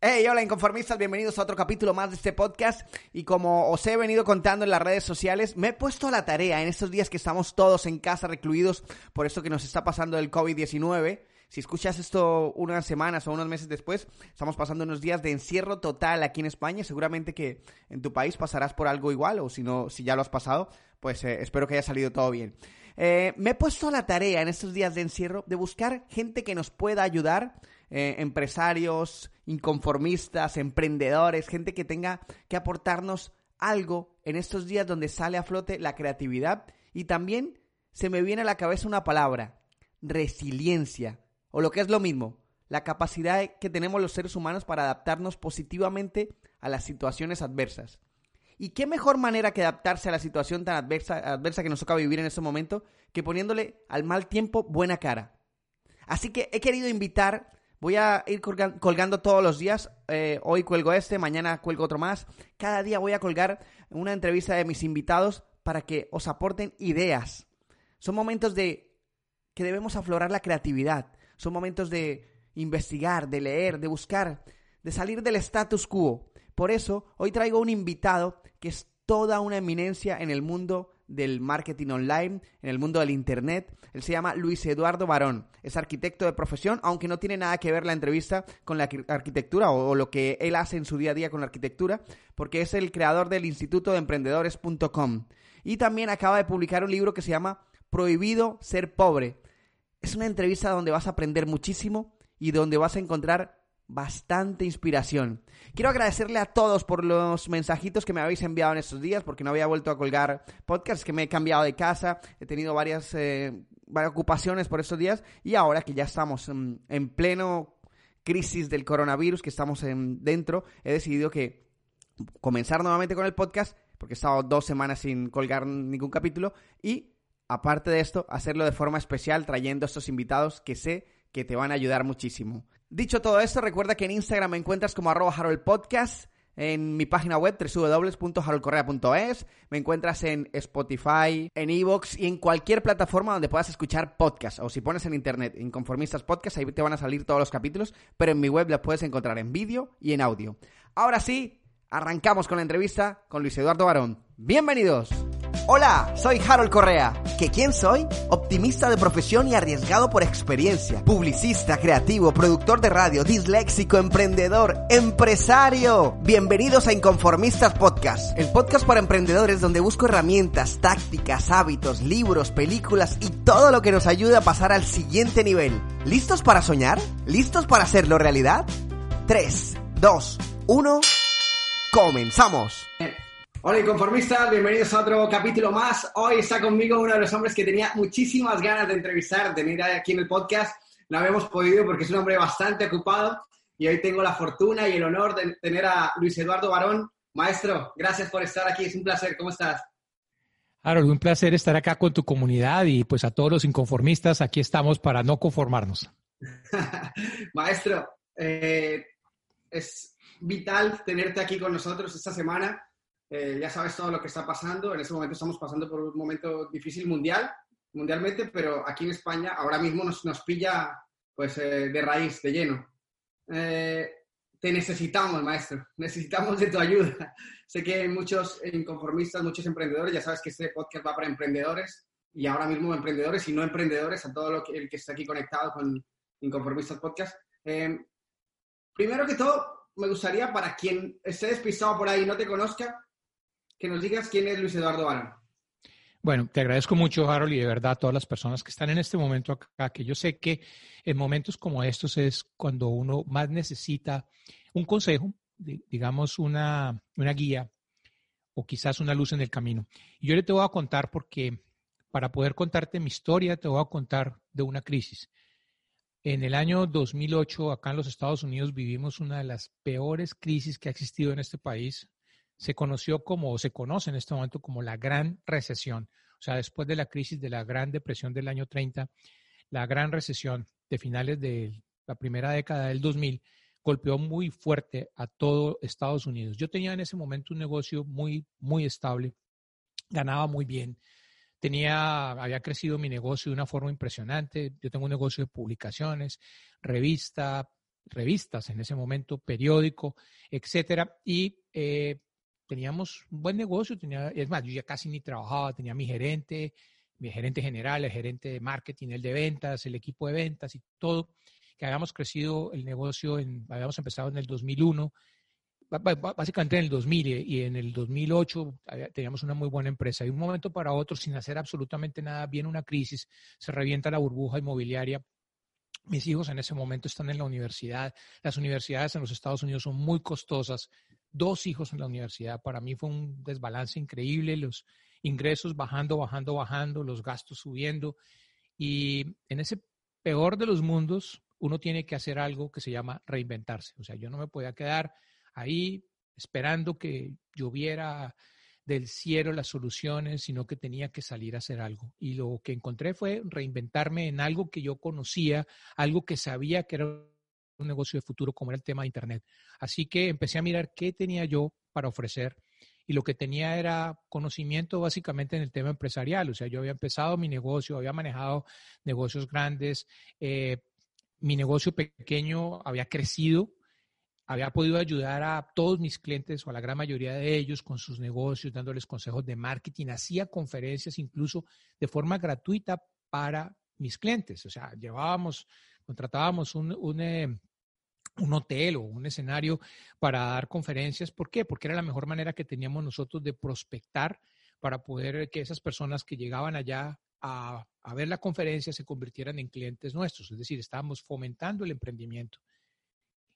Hey, hola inconformistas, bienvenidos a otro capítulo más de este podcast. Y como os he venido contando en las redes sociales, me he puesto a la tarea en estos días que estamos todos en casa recluidos por esto que nos está pasando el COVID-19. Si escuchas esto unas semanas o unos meses después, estamos pasando unos días de encierro total aquí en España. Seguramente que en tu país pasarás por algo igual, o si no, si ya lo has pasado, pues eh, espero que haya salido todo bien. Eh, me he puesto a la tarea en estos días de encierro de buscar gente que nos pueda ayudar eh, empresarios, inconformistas, emprendedores, gente que tenga que aportarnos algo en estos días donde sale a flote la creatividad y también se me viene a la cabeza una palabra, resiliencia, o lo que es lo mismo, la capacidad que tenemos los seres humanos para adaptarnos positivamente a las situaciones adversas. ¿Y qué mejor manera que adaptarse a la situación tan adversa, adversa que nos toca vivir en este momento que poniéndole al mal tiempo buena cara? Así que he querido invitar Voy a ir colgando todos los días. Eh, hoy cuelgo este, mañana cuelgo otro más. Cada día voy a colgar una entrevista de mis invitados para que os aporten ideas. Son momentos de que debemos aflorar la creatividad. Son momentos de investigar, de leer, de buscar, de salir del status quo. Por eso, hoy traigo un invitado que es toda una eminencia en el mundo del marketing online, en el mundo del Internet. Él se llama Luis Eduardo Barón. Es arquitecto de profesión, aunque no tiene nada que ver la entrevista con la arquitectura o, lo que él hace en su día a día con la arquitectura, porque es el creador del Instituto de Emprendedores.com. Y también acaba de publicar un libro que se llama Prohibido ser pobre. Es una entrevista donde vas a aprender muchísimo y donde vas a encontrar bastante inspiración. Quiero agradecerle a todos por los mensajitos que me habéis enviado en estos días, porque no había vuelto a colgar podcasts, que me he cambiado de casa, he tenido varias, eh, ocupaciones por estos días, y ahora que ya estamos en, pleno crisis del coronavirus, que estamos en, dentro, he decidido que comenzar nuevamente con el podcast, porque he estado dos semanas sin colgar ningún capítulo, y aparte de esto, hacerlo de forma especial, trayendo a estos invitados que sé que te van a ayudar muchísimo. Dicho todo esto, recuerda que en Instagram me encuentras como arroba Podcast, en mi página web www.haroldcorrea.es, me encuentras en Spotify, en Evox y en cualquier plataforma donde puedas escuchar podcast. O si pones en internet Inconformistas Podcast, ahí te van a salir todos los capítulos, pero en mi web las puedes encontrar en vídeo y en audio. Ahora sí, arrancamos con la entrevista con Luis Eduardo Barón. ¡Bienvenidos! Hola, soy Harold Correa. ¿Que quién soy? Optimista de profesión y arriesgado por experiencia. Publicista, creativo, productor de radio, disléxico, emprendedor, empresario. Bienvenidos a Inconformistas Podcast, el podcast para emprendedores donde busco herramientas, tácticas, hábitos, libros, películas y todo lo que nos ayude a pasar al siguiente nivel. ¿Listos para soñar? ¿Listos para hacerlo realidad? 3, 2, 1, comenzamos. Hola inconformistas, bienvenidos a otro capítulo más. Hoy está conmigo uno de los hombres que tenía muchísimas ganas de entrevistar, de venir aquí en el podcast. No habíamos podido porque es un hombre bastante ocupado y hoy tengo la fortuna y el honor de tener a Luis Eduardo Barón. Maestro, gracias por estar aquí, es un placer. ¿Cómo estás? Harold, un placer estar acá con tu comunidad y pues a todos los inconformistas, aquí estamos para no conformarnos. Maestro, eh, es vital tenerte aquí con nosotros esta semana eh, ya sabes todo lo que está pasando. En ese momento estamos pasando por un momento difícil mundial, mundialmente, pero aquí en España ahora mismo nos, nos pilla pues, eh, de raíz, de lleno. Eh, te necesitamos, maestro. Necesitamos de tu ayuda. sé que hay muchos inconformistas, muchos emprendedores. Ya sabes que este podcast va para emprendedores y ahora mismo emprendedores y no emprendedores, a todo lo que, el que está aquí conectado con Inconformistas Podcast. primero que todo, me gustaría, para quien esté despistado por ahí y no te conozca, que nos digas quién es Luis Eduardo Barón. Bueno, te agradezco mucho, Harold, y de verdad a todas las personas que están en este momento acá, que yo sé que en momentos como estos es cuando uno más necesita un consejo, digamos una, una guía o quizás una luz en el camino. Y yo le te voy a contar porque para poder contarte mi historia, te voy a contar de una crisis. En el año 2008, acá en los Estados Unidos, vivimos una de las peores crisis que ha existido en este país se conoció como, o se conoce en este momento como la Gran Recesión. O sea, después de la crisis de la Gran Depresión del año 30, la Gran Recesión de finales de la primera década del 2000 golpeó muy fuerte a todo Estados Unidos. Yo tenía en ese momento un negocio muy, muy estable, ganaba muy bien, tenía, había crecido mi negocio de una forma impresionante. Yo tengo un negocio de publicaciones, revista, revistas en ese momento, periódico, etcétera, y eh, teníamos un buen negocio, tenía, es más, yo ya casi ni trabajaba, tenía mi gerente, mi gerente general, el gerente de marketing, el de ventas, el equipo de ventas y todo, que habíamos crecido el negocio, en, habíamos empezado en el 2001, básicamente en el 2000 y en el 2008 teníamos una muy buena empresa. Y un momento para otro, sin hacer absolutamente nada, viene una crisis, se revienta la burbuja inmobiliaria. Mis hijos en ese momento están en la universidad. Las universidades en los Estados Unidos son muy costosas. Dos hijos en la universidad. Para mí fue un desbalance increíble. Los ingresos bajando, bajando, bajando, los gastos subiendo. Y en ese peor de los mundos, uno tiene que hacer algo que se llama reinventarse. O sea, yo no me podía quedar ahí esperando que lloviera del cielo las soluciones, sino que tenía que salir a hacer algo. Y lo que encontré fue reinventarme en algo que yo conocía, algo que sabía que era un negocio de futuro, como era el tema de Internet. Así que empecé a mirar qué tenía yo para ofrecer y lo que tenía era conocimiento básicamente en el tema empresarial. O sea, yo había empezado mi negocio, había manejado negocios grandes, eh, mi negocio pequeño había crecido había podido ayudar a todos mis clientes o a la gran mayoría de ellos con sus negocios, dándoles consejos de marketing, hacía conferencias incluso de forma gratuita para mis clientes. O sea, llevábamos, contratábamos un, un, eh, un hotel o un escenario para dar conferencias. ¿Por qué? Porque era la mejor manera que teníamos nosotros de prospectar para poder que esas personas que llegaban allá a, ver la conferencia se convirtieran en clientes nuestros. Es decir, estábamos fomentando el emprendimiento.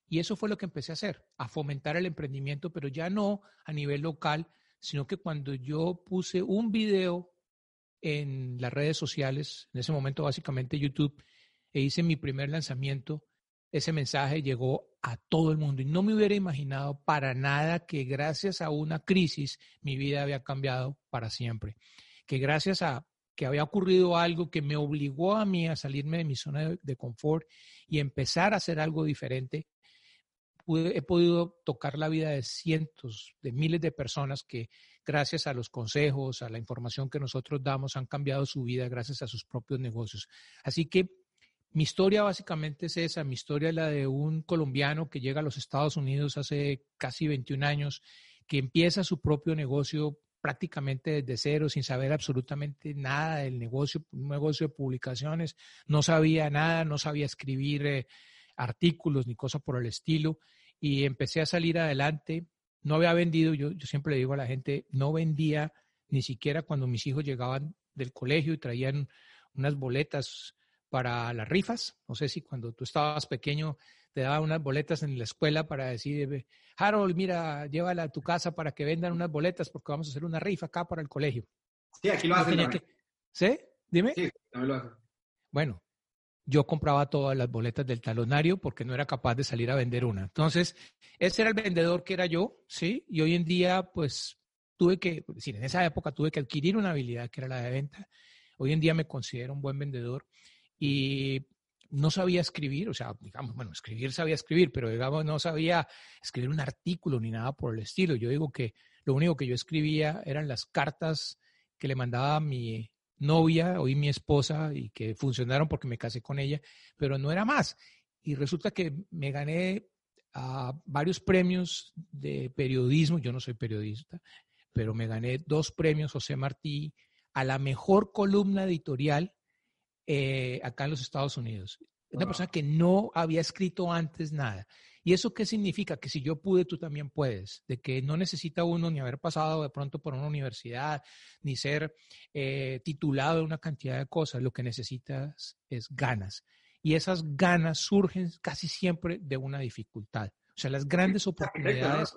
Y eso fue lo que empecé a hacer, a fomentar el emprendimiento, pero ya no a nivel local, sino que cuando yo puse un video en las redes sociales, en ese momento básicamente YouTube, e hice mi primer lanzamiento, ese mensaje llegó a todo el mundo y no me hubiera imaginado para nada que gracias a una crisis mi vida había cambiado para siempre, que gracias a que había ocurrido algo que me obligó a mí a salirme de mi zona de, confort y empezar a hacer algo diferente, he podido tocar la vida de cientos, de miles de personas que gracias a los consejos, a la información que nosotros damos, han cambiado su vida gracias a sus propios negocios. Así que mi historia básicamente es esa, mi historia es la de un colombiano que llega a los Estados Unidos hace casi 21 años, que empieza su propio negocio prácticamente desde cero, sin saber absolutamente nada del negocio, un negocio de publicaciones, no sabía nada, no sabía escribir. Eh, artículos ni cosas por el estilo y empecé a salir adelante. No había vendido, yo, yo siempre le digo a la gente, no vendía ni siquiera cuando mis hijos llegaban del colegio y traían unas boletas para las rifas. No sé si cuando tú estabas pequeño te daban unas boletas en la escuela para decir, Harold, mira, llévala a tu casa para que vendan unas boletas porque vamos a hacer una rifa acá para el colegio. Sí, aquí lo hacen. ¿Sí? Dime. Sí, también lo hacen. Bueno, yo compraba todas las boletas del talonario porque no era capaz de salir a vender una. Entonces, ese era el vendedor que era yo, ¿sí? Y hoy en día, pues, tuve que, es decir, en esa época tuve que adquirir una habilidad que era la de venta. Hoy en día me considero un buen vendedor y no sabía escribir, o sea, digamos, bueno, escribir sabía escribir, pero digamos, no sabía escribir un artículo ni nada por el estilo. Yo digo que lo único que yo escribía eran las cartas que le mandaba a mi novia, hoy mi esposa, y que funcionaron porque me casé con ella, pero no era más. Y resulta que me gané ah, varios premios de periodismo, yo no soy periodista, pero me gané dos premios José Martí a la mejor columna editorial eh, acá en los Estados Unidos. Una persona que no había escrito antes nada. ¿Y eso qué significa? Que si yo pude, tú también puedes. De que no necesita uno ni haber pasado de pronto por una universidad, ni ser eh, titulado de una cantidad de cosas. Lo que necesitas es ganas. Y esas ganas surgen casi siempre de una dificultad. O sea, las grandes oportunidades.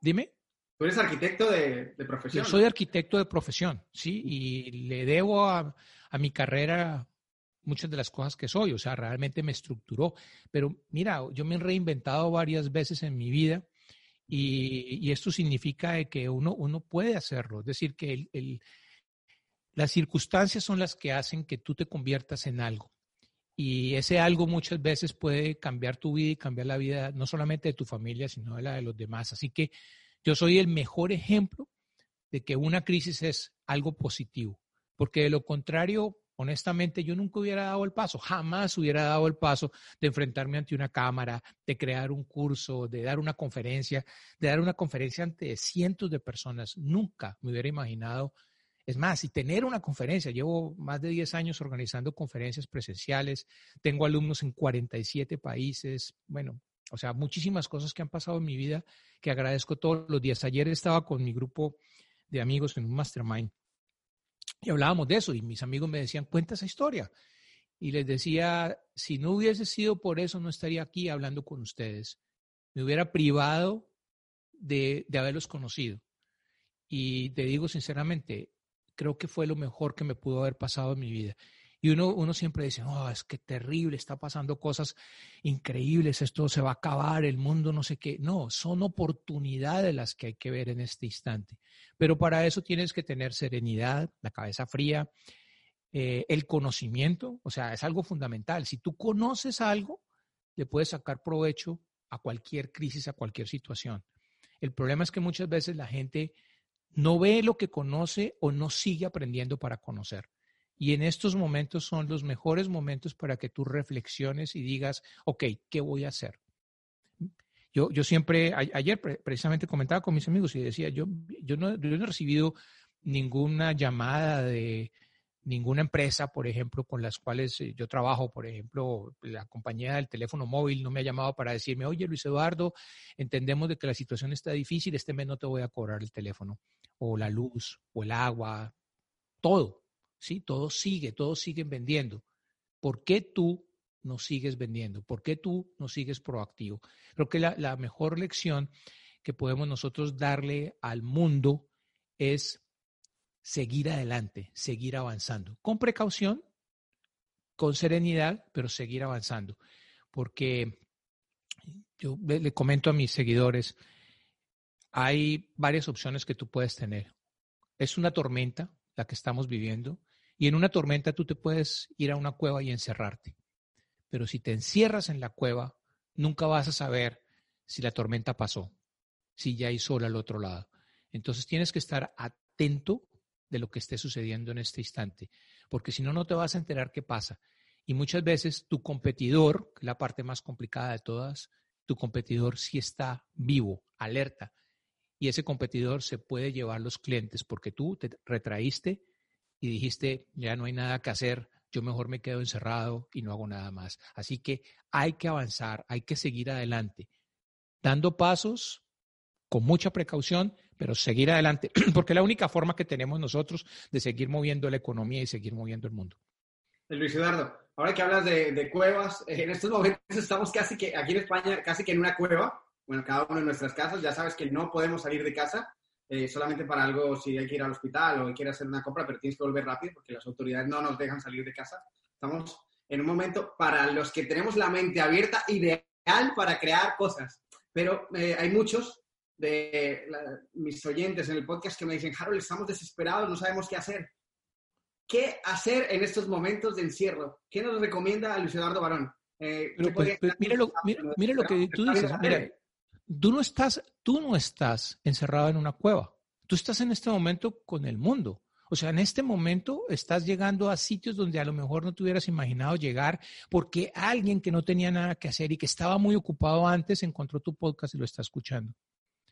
Dime. Tú eres arquitecto de, profesión. Yo soy arquitecto de profesión, sí, y le debo a, a mi carrera muchas de las cosas que soy, o sea, realmente me estructuró. Pero mira, yo me he reinventado varias veces en mi vida y, esto significa que uno, uno puede hacerlo. Es decir, que el, las circunstancias son las que hacen que tú te conviertas en algo. Y ese algo muchas veces puede cambiar tu vida y cambiar la vida no solamente de tu familia, sino de la de los demás. Así que yo soy el mejor ejemplo de que una crisis es algo positivo, porque de lo contrario honestamente yo nunca hubiera dado el paso, jamás hubiera dado el paso de enfrentarme ante una cámara, de crear un curso, de dar una conferencia, de dar una conferencia ante cientos de personas. Nunca me hubiera imaginado. Es más, y tener una conferencia, llevo más de 10 años organizando conferencias presenciales, tengo alumnos en 47 países, bueno, o sea, muchísimas cosas que han pasado en mi vida que agradezco todos los días. Ayer estaba con mi grupo de amigos en un mastermind y hablábamos de eso y mis amigos me decían, cuenta esa historia. Y les decía, si no hubiese sido por eso, no estaría aquí hablando con ustedes. Me hubiera privado de, de haberlos conocido. Y te digo sinceramente, creo que fue lo mejor que me pudo haber pasado en mi vida. Y uno, uno siempre dice, oh, es que terrible, está pasando cosas increíbles, esto se va a acabar, el mundo no sé qué. No, son oportunidades las que hay que ver en este instante. Pero para eso tienes que tener serenidad, la cabeza fría, eh, el conocimiento, o sea, es algo fundamental. Si tú conoces algo, le puedes sacar provecho a cualquier crisis, a cualquier situación. El problema es que muchas veces la gente no ve lo que conoce o no sigue aprendiendo para conocer. Y en estos momentos son los mejores momentos para que tú reflexiones y digas, ok, ¿qué voy a hacer? Yo, yo siempre, ayer precisamente comentaba con mis amigos y decía, yo, yo, no, yo no he recibido ninguna llamada de ninguna empresa, por ejemplo, con las cuales eh, yo trabajo, por ejemplo, la compañía del teléfono móvil no me ha llamado para decirme, oye, Luis Eduardo, entendemos de que la situación está difícil, este mes no te voy a cobrar el teléfono, o la luz, o el agua, todo. ¿Sí? Todo sigue, todos siguen vendiendo. ¿Por qué tú no sigues vendiendo? ¿Por qué tú no sigues proactivo? Creo que la, la mejor lección que podemos nosotros darle al mundo es seguir adelante, seguir avanzando, con precaución, con serenidad, pero seguir avanzando. Porque yo le comento a mis seguidores, hay varias opciones que tú puedes tener. Es una tormenta la que estamos viviendo, y en una tormenta tú te puedes ir a una cueva y encerrarte. Pero si te encierras en la cueva, nunca vas a saber si la tormenta pasó, si ya hay sol al otro lado. Entonces tienes que estar atento de lo que esté sucediendo en este instante, porque si no, no te vas a enterar qué pasa. Y muchas veces tu competidor, que es la parte más complicada de todas, tu competidor sí está vivo, alerta, y ese competidor se puede llevar los clientes porque tú te retraíste y dijiste, ya no hay nada que hacer, yo mejor me quedo encerrado y no hago nada más. Así que hay que avanzar, hay que seguir adelante, dando pasos con mucha precaución, pero seguir adelante, porque es la única forma que tenemos nosotros de seguir moviendo la economía y seguir moviendo el mundo. Luis Eduardo, ahora que hablas de, cuevas, eh, en estos momentos estamos casi que aquí en España, casi que en una cueva, bueno, cada uno en nuestras casas, ya sabes que no podemos salir de casa, eh, solamente para algo si hay que ir al hospital o que hacer una compra, pero tienes que volver rápido porque las autoridades no nos dejan salir de casa. Estamos en un momento para los que tenemos la mente abierta, ideal para crear cosas. Pero eh, hay muchos de mis oyentes en el podcast que me dicen, Harold, estamos desesperados, no sabemos qué hacer. ¿Qué hacer en estos momentos de encierro? ¿Qué nos recomienda Luis Eduardo Barón? Eh, pues, pues, mire, lo, lo, que tú dices. Mira, tú no estás, tú no estás encerrado en una cueva. Tú estás en este momento con el mundo. O sea, en este momento estás llegando a sitios donde a lo mejor no te hubieras imaginado llegar porque alguien que no tenía nada que hacer y que estaba muy ocupado antes encontró tu podcast y lo está escuchando.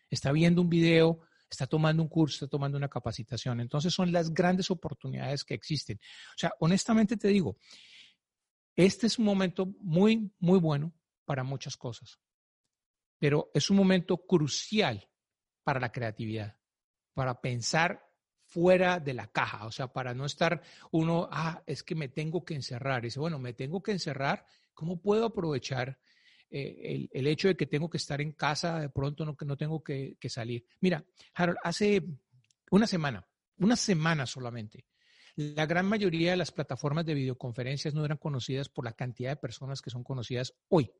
Está viendo un video, está tomando un curso, está tomando una capacitación. Entonces son las grandes oportunidades que existen. O sea, honestamente te digo, este es un momento muy, muy bueno para muchas cosas pero es un momento crucial para la creatividad, para pensar fuera de la caja, o sea, para no estar uno, ah, es que me tengo que encerrar. Y dice, bueno, me tengo que encerrar, ¿cómo puedo aprovechar eh, el, hecho de que tengo que estar en casa, de pronto no, no tengo que salir? Mira, Harold, hace una semana, una semana solamente, la gran mayoría de las plataformas de videoconferencias no eran conocidas por la cantidad de personas que son conocidas hoy.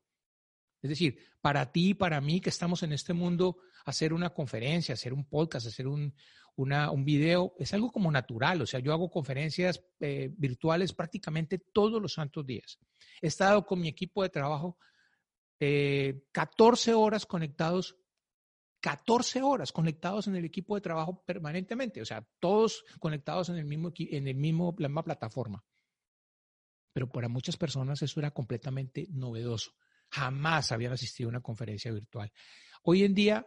Es decir, para ti y para mí que estamos en este mundo, hacer una conferencia, hacer un podcast, hacer un, un video, es algo como natural. O sea, yo hago conferencias eh, virtuales prácticamente todos los santos días. He estado con mi equipo de trabajo 14 eh, horas conectados 14 horas conectados en el equipo de trabajo permanentemente, o sea, todos conectados en el mismo, en el mismo, la misma plataforma. pero para muchas personas eso era completamente novedoso. Jamás habían asistido a una conferencia virtual. Hoy en día,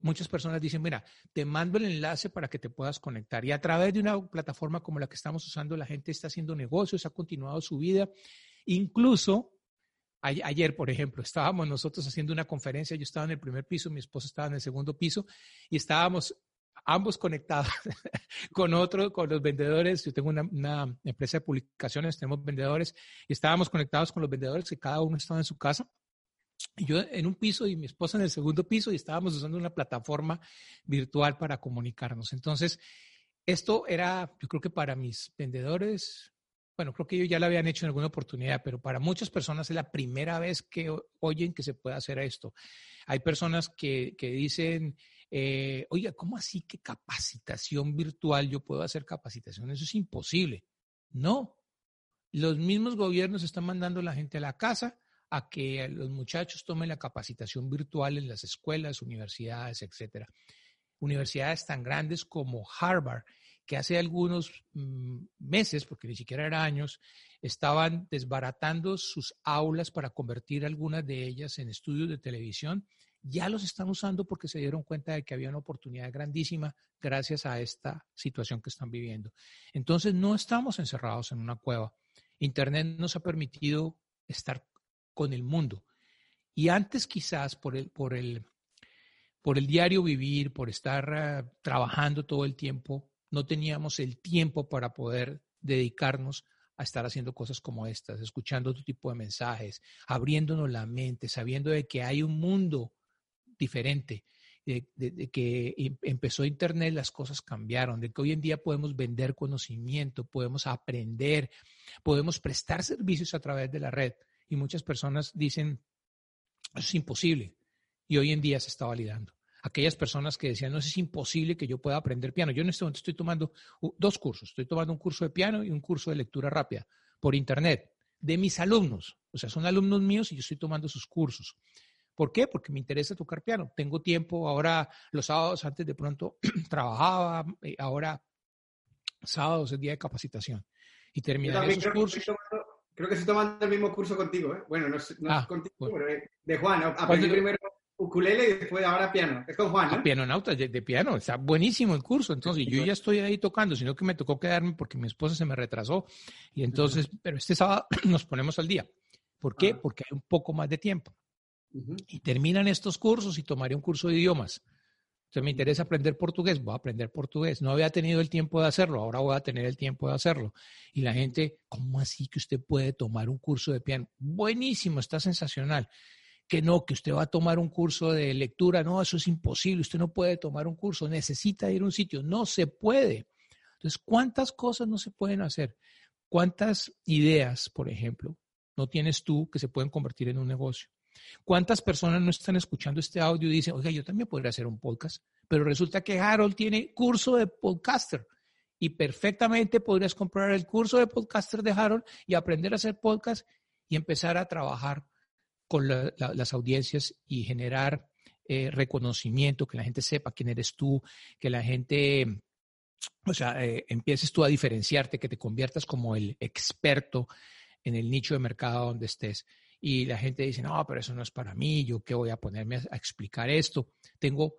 muchas personas dicen, mira, te mando el enlace para que te puedas conectar. Y a través de una plataforma como la que estamos usando, la gente está haciendo negocios, ha continuado su vida. Incluso Ayer, por ejemplo, estábamos nosotros haciendo una conferencia, yo estaba en el primer piso, mi esposa estaba en el segundo piso y estábamos ambos conectados con otro, con los vendedores. Yo tengo una, una, empresa de publicaciones, tenemos vendedores y estábamos conectados con los vendedores que cada uno estaba en su casa yo en un piso y mi esposa en el segundo piso y estábamos usando una plataforma virtual para comunicarnos. Entonces, esto era, yo creo que para mis vendedores, bueno, creo que ellos ya lo habían hecho en alguna oportunidad, pero para muchas personas es la primera vez que oyen que se puede hacer esto. Hay personas que, que dicen, eh, oiga, ¿cómo así que capacitación virtual? Yo puedo hacer capacitación, eso es imposible. No, los mismos gobiernos están mandando a la gente a la casa a que los muchachos tomen la capacitación virtual en las escuelas, universidades, etcétera. Universidades tan grandes como Harvard, que hace algunos mm, meses, porque ni siquiera eran años, estaban desbaratando sus aulas para convertir algunas de ellas en estudios de televisión, ya los están usando porque se dieron cuenta de que había una oportunidad grandísima gracias a esta situación que están viviendo. Entonces, no estamos encerrados en una cueva. Internet nos ha permitido estar con el mundo. Y antes quizás por el, por el, por el diario vivir, por estar ah, trabajando todo el tiempo, no teníamos el tiempo para poder dedicarnos a estar haciendo cosas como estas, escuchando otro tipo de mensajes, abriéndonos la mente, sabiendo de que hay un mundo diferente, de, que em, empezó Internet, las cosas cambiaron, de que hoy en día podemos vender conocimiento, podemos aprender, podemos prestar servicios a través de la red y muchas personas dicen, eso es imposible. Y hoy en día se está validando. Aquellas personas que decían, no, es imposible que yo pueda aprender piano. Yo en este momento estoy tomando dos cursos. Estoy tomando un curso de piano y un curso de lectura rápida por internet de mis alumnos. O sea, son alumnos míos y yo estoy tomando sus cursos. ¿Por qué? Porque me interesa tocar piano. Tengo tiempo. Ahora, los sábados antes de pronto trabajaba. Eh, ahora, sábados es día de capacitación. Y terminaré esos cursos. Creo que estoy tomando el mismo curso contigo, ¿eh? Bueno, no es, ah, contigo, pero de Juan. Aprendí primero ukulele y después ahora piano. Es con Juan, ¿no? Ah, piano nauta, de, de, piano. Está buenísimo el curso. Entonces, yo ya estoy ahí tocando, sino que me tocó quedarme porque mi esposa se me retrasó. Y entonces, pero este sábado nos ponemos al día. ¿Por qué? Ah. Porque hay un poco más de tiempo. Y terminan estos cursos y tomaré un curso de idiomas. Entonces me interesa aprender portugués, voy a aprender portugués. No había tenido el tiempo de hacerlo, ahora voy a tener el tiempo de hacerlo. Y la gente, ¿cómo así que usted puede tomar un curso de piano? Buenísimo, está sensacional. Que no, que usted va a tomar un curso de lectura, no, eso es imposible, usted no puede tomar un curso, necesita ir a un sitio, no se puede. Entonces, ¿cuántas cosas no se pueden hacer? ¿Cuántas ideas, por ejemplo, no tienes tú que se pueden convertir en un negocio? ¿Cuántas personas no están escuchando este audio y dicen, oiga, yo también podría hacer un podcast? Pero resulta que Harold tiene curso de podcaster y perfectamente podrías comprar el curso de podcaster de Harold y aprender a hacer podcast y empezar a trabajar con las audiencias y generar eh, reconocimiento, que la gente sepa quién eres tú, que la gente, o sea, eh, empieces tú a diferenciarte, que te conviertas como el experto en el nicho de mercado donde estés y la gente dice, no, pero eso no es para mí, yo qué voy a ponerme a, explicar esto. Tengo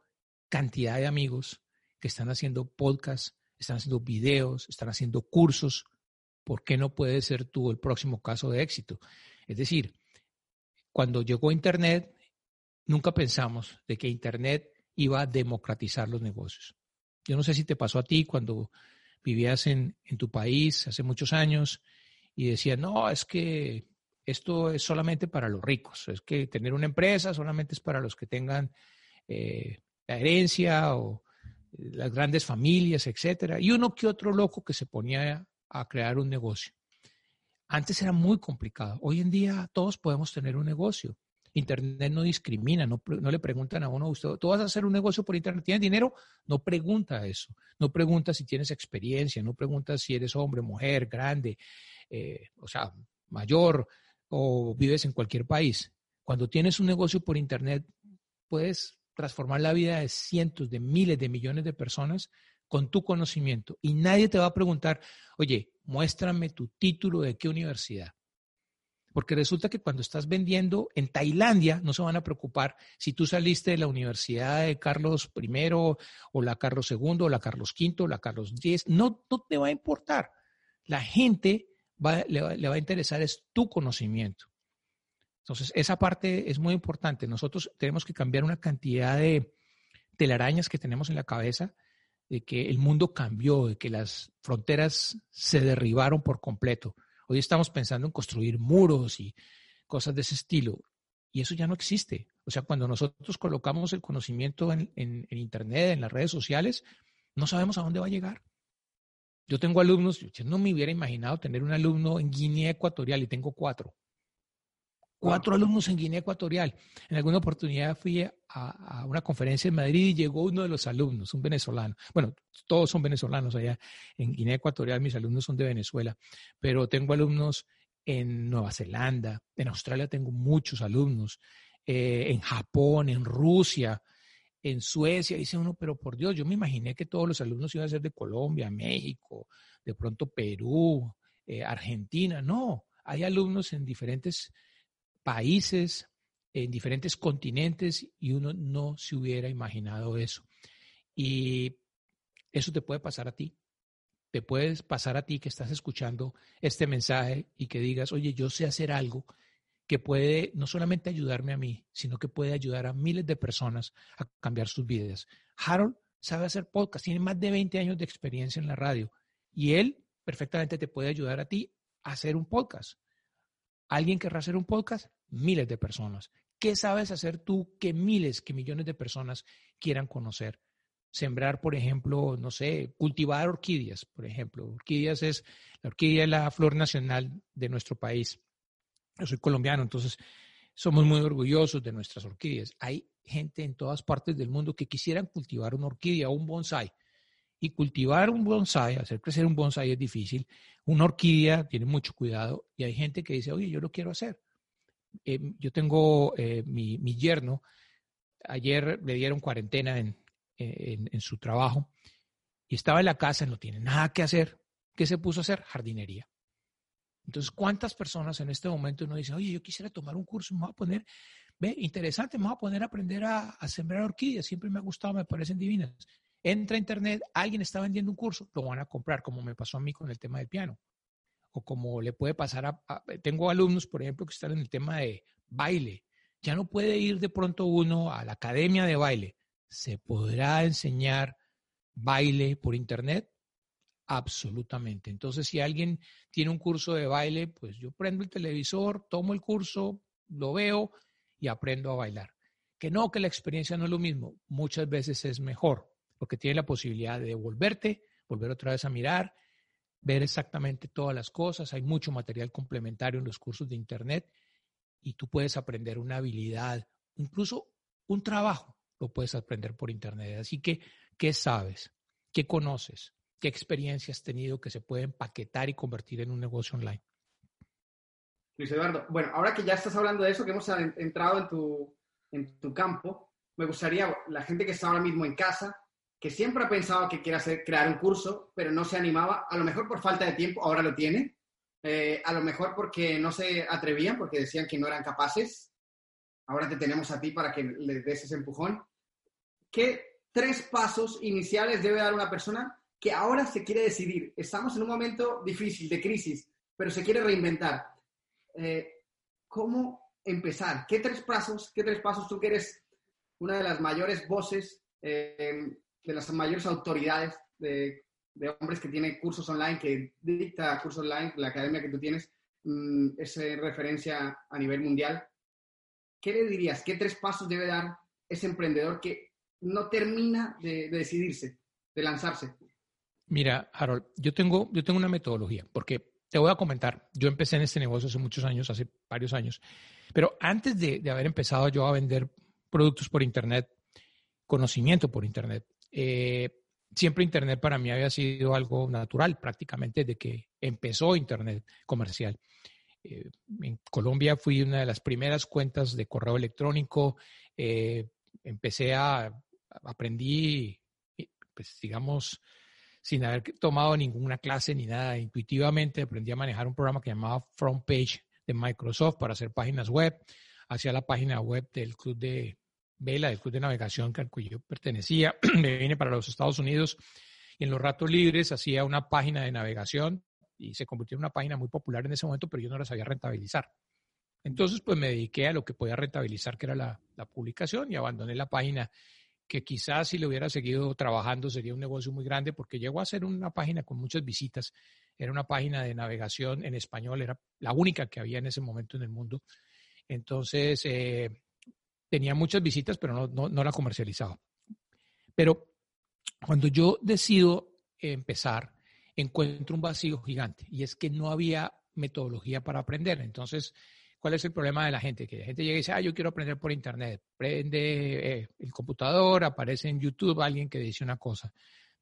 cantidad de amigos que están haciendo podcasts, están haciendo videos, están haciendo cursos. ¿Por qué no puedes ser tú el próximo caso de éxito? Es decir, cuando llegó Internet, nunca pensamos de que Internet iba a democratizar los negocios. Yo no sé si te pasó a ti cuando vivías en, en tu país hace muchos años y decías, no, es que esto es solamente para los ricos. Es que tener una empresa solamente es para los que tengan eh, la herencia o eh, las grandes familias, etcétera. Y uno que otro loco que se ponía a crear un negocio. Antes era muy complicado. Hoy en día todos podemos tener un negocio. Internet no discrimina, no, no, le preguntan a uno, usted, ¿tú vas a hacer un negocio por Internet? ¿Tienes dinero? No pregunta eso. No pregunta si tienes experiencia, no pregunta si eres hombre, mujer, grande, eh, o sea, mayor, o vives en cualquier país. Cuando tienes un negocio por Internet, puedes transformar la vida de cientos, de miles, de millones de personas con tu conocimiento. Y nadie te va a preguntar, oye, muéstrame tu título de qué universidad. Porque resulta que cuando estás vendiendo en Tailandia, no se van a preocupar si tú saliste de la Universidad de Carlos I o la Carlos II o la Carlos V o la Carlos X. No, no te va a importar. La gente le va a interesar es tu conocimiento. Entonces, esa parte es muy importante. Nosotros tenemos que cambiar una cantidad de telarañas que tenemos en la cabeza de que el mundo cambió, de que las fronteras se derribaron por completo. Hoy estamos pensando en construir muros y cosas de ese estilo. Y eso ya no existe. O sea, cuando nosotros colocamos el conocimiento en, Internet, en las redes sociales, no sabemos a dónde va a llegar. Yo tengo alumnos, yo no me hubiera imaginado tener un alumno en Guinea Ecuatorial y tengo cuatro. Cuatro alumnos en Guinea Ecuatorial. En alguna oportunidad fui a, a, una conferencia en Madrid y llegó uno de los alumnos, un venezolano. Bueno, todos son venezolanos allá. En Guinea Ecuatorial mis alumnos son de Venezuela, pero tengo alumnos en Nueva Zelanda, en Australia tengo muchos alumnos, eh, en Japón, en Rusia, en Suecia. Dice uno, pero por Dios, yo me imaginé que todos los alumnos iban a ser de Colombia, México, de pronto Perú, eh, Argentina. No, hay alumnos en diferentes países, en diferentes continentes y uno no se hubiera imaginado eso. Y eso te puede pasar a ti. Te puedes pasar a ti que estás escuchando este mensaje y que digas, oye, yo sé hacer algo que puede no solamente ayudarme a mí, sino que puede ayudar a miles de personas a cambiar sus vidas. Harold sabe hacer podcast, tiene más de 20 años de experiencia en la radio y él perfectamente te puede ayudar a ti a hacer un podcast. ¿Alguien querrá hacer un podcast? Miles de personas. ¿Qué sabes hacer tú que miles, que millones de personas quieran conocer? Sembrar, por ejemplo, no sé, cultivar orquídeas, por ejemplo. Orquídeas es, la orquídea es la flor nacional de nuestro país. Yo soy colombiano, entonces somos muy orgullosos de nuestras orquídeas. Hay gente en todas partes del mundo que quisieran cultivar una orquídea o un bonsai. Y cultivar un bonsai, hacer crecer un bonsai es difícil. Una orquídea tiene mucho cuidado y hay gente que dice, oye, yo lo quiero hacer. Eh, yo tengo eh, mi, yerno, ayer le dieron cuarentena en, en, su trabajo y estaba en la casa no tiene nada que hacer. ¿Qué se puso a hacer? Jardinería. Entonces, ¿cuántas personas en este momento uno dice, oye, yo quisiera tomar un curso, me voy a poner, ve, interesante, me voy a poner a aprender a, a sembrar orquídeas, siempre me ha gustado, me parecen divinas entra a internet, alguien está vendiendo un curso, lo van a comprar, como me pasó a mí con el tema del piano. O como le puede pasar a, tengo alumnos, por ejemplo, que están en el tema de baile. Ya no puede ir de pronto uno a la academia de baile. ¿Se podrá enseñar baile por internet? Absolutamente. Entonces, si alguien tiene un curso de baile, pues yo prendo el televisor, tomo el curso, lo veo y aprendo a bailar. Que no, que la experiencia no es lo mismo. Muchas veces es mejor porque tiene la posibilidad de volverte, volver otra vez a mirar, ver exactamente todas las cosas. Hay mucho material complementario en los cursos de Internet y tú puedes aprender una habilidad, incluso un trabajo, lo puedes aprender por Internet. Así que, ¿qué sabes? ¿Qué conoces? ¿Qué experiencia has tenido que se puede empaquetar y convertir en un negocio online? Luis Eduardo, bueno, ahora que ya estás hablando de eso, que hemos entrado en tu, en tu campo, me gustaría, la gente que está ahora mismo en casa, que siempre ha pensado que quiere hacer, crear un curso, pero no se animaba, a lo mejor por falta de tiempo, ahora lo tiene, eh, a lo mejor porque no se atrevían, porque decían que no eran capaces, ahora te tenemos a ti para que les des ese empujón. ¿Qué tres pasos iniciales debe dar una persona que ahora se quiere decidir? Estamos en un momento difícil, de crisis, pero se quiere reinventar. Eh, ¿Cómo empezar? ¿Qué tres pasos, qué tres pasos tú que eres una de las mayores voces eh, de las mayores autoridades de, hombres que tienen cursos online, que dicta cursos online, la academia que tú tienes, mm, es referencia a nivel mundial. ¿Qué le dirías? ¿Qué tres pasos debe dar ese emprendedor que no termina de, decidirse, de lanzarse? Mira, Harold, yo tengo, yo tengo una metodología, porque te voy a comentar, yo empecé en este negocio hace muchos años, hace varios años, pero antes de, haber empezado yo a vender productos por Internet, conocimiento por Internet, eh, siempre Internet para mí había sido algo natural, prácticamente desde que empezó Internet comercial. Eh, en Colombia fui una de las primeras cuentas de correo electrónico. Eh, empecé a, aprendí, pues digamos, sin haber tomado ninguna clase ni nada, intuitivamente aprendí a manejar un programa que llamaba Front Page de Microsoft para hacer páginas web, hacía la página web del club de vela, del club de navegación al cual yo pertenecía, me vine para los Estados Unidos y en los ratos libres hacía una página de navegación y se convirtió en una página muy popular en ese momento, pero yo no la sabía rentabilizar. Entonces, pues me dediqué a lo que podía rentabilizar, que era la publicación, y abandoné la página que quizás si le hubiera seguido trabajando sería un negocio muy grande porque llegó a ser una página con muchas visitas. Era una página de navegación en español, era la única que había en ese momento en el mundo. Entonces, eh, tenía muchas visitas, pero no, no, no la comercializaba. Pero cuando yo decido empezar, encuentro un vacío gigante y es que no había metodología para aprender. Entonces, ¿cuál es el problema de la gente? Que la gente llega y dice, ah, yo quiero aprender por internet. Prende eh, el computador, aparece en YouTube alguien que dice una cosa.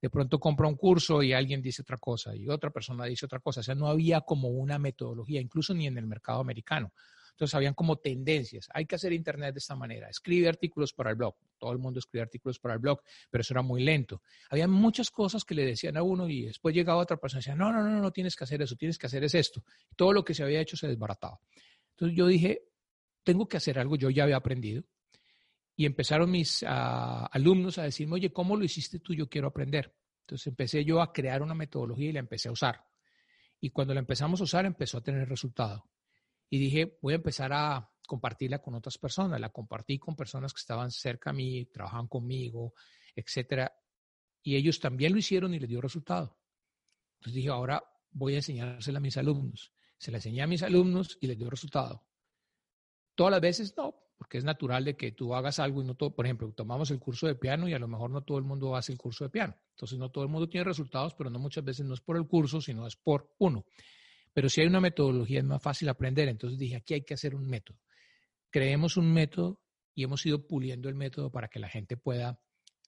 De pronto compra un curso y alguien dice otra cosa y otra persona dice otra cosa. O sea, no había como una metodología, incluso ni en el mercado americano. Entonces habían como tendencias. Hay que hacer Internet de esta manera. Escribe artículos para el blog. Todo el mundo escribe artículos para el blog, pero eso era muy lento. Había muchas cosas que le decían a uno y después llegaba otra persona y decía, no, no, no, no tienes que hacer eso, tienes que hacer es esto. Todo lo que se había hecho se desbarataba. Entonces yo dije, tengo que hacer algo, yo ya había aprendido. Y empezaron mis uh, alumnos a decirme, oye, ¿cómo lo hiciste tú? Yo quiero aprender. Entonces empecé yo a crear una metodología y la empecé a usar. Y cuando la empezamos a usar, empezó a tener resultado y dije, voy a empezar a compartirla con otras personas. La compartí con personas que estaban cerca a mí, trabajaban conmigo, etcétera. Y ellos también lo hicieron y les dio resultado. Entonces dije, ahora voy a enseñársela a mis alumnos. Se la enseñé a mis alumnos y les dio resultado. Todas las veces no, porque es natural de que tú hagas algo y no todo, por ejemplo, tomamos el curso de piano y a lo mejor no todo el mundo hace el curso de piano. Entonces no todo el mundo tiene resultados, pero no muchas veces no es por el curso, sino es por uno. Pero si hay una metodología es más fácil aprender. Entonces dije, aquí hay que hacer un método. Creemos un método y hemos ido puliendo el método para que la gente pueda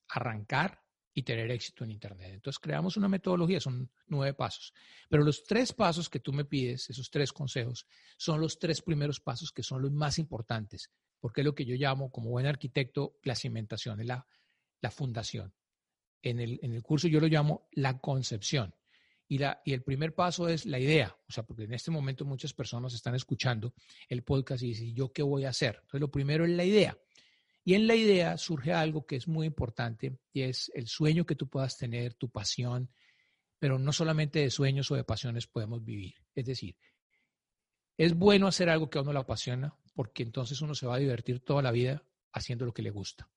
arrancar y tener éxito en Internet. Entonces creamos una metodología, son nueve pasos. Pero los tres pasos que tú me pides, esos tres consejos, son los tres primeros pasos que son los más importantes, porque es lo que yo llamo como buen arquitecto la cimentación, es la, la fundación. En el, en el curso yo lo llamo la concepción. Y, la, y el primer paso es la idea, o sea, porque en este momento muchas personas están escuchando el podcast y dicen, ¿yo qué voy a hacer? Entonces, lo primero es la idea. Y en la idea surge algo que es muy importante y es el sueño que tú puedas tener, tu pasión, pero no solamente de sueños o de pasiones podemos vivir. Es decir, es bueno hacer algo que a uno le apasiona porque entonces uno se va a divertir toda la vida haciendo lo que le gusta.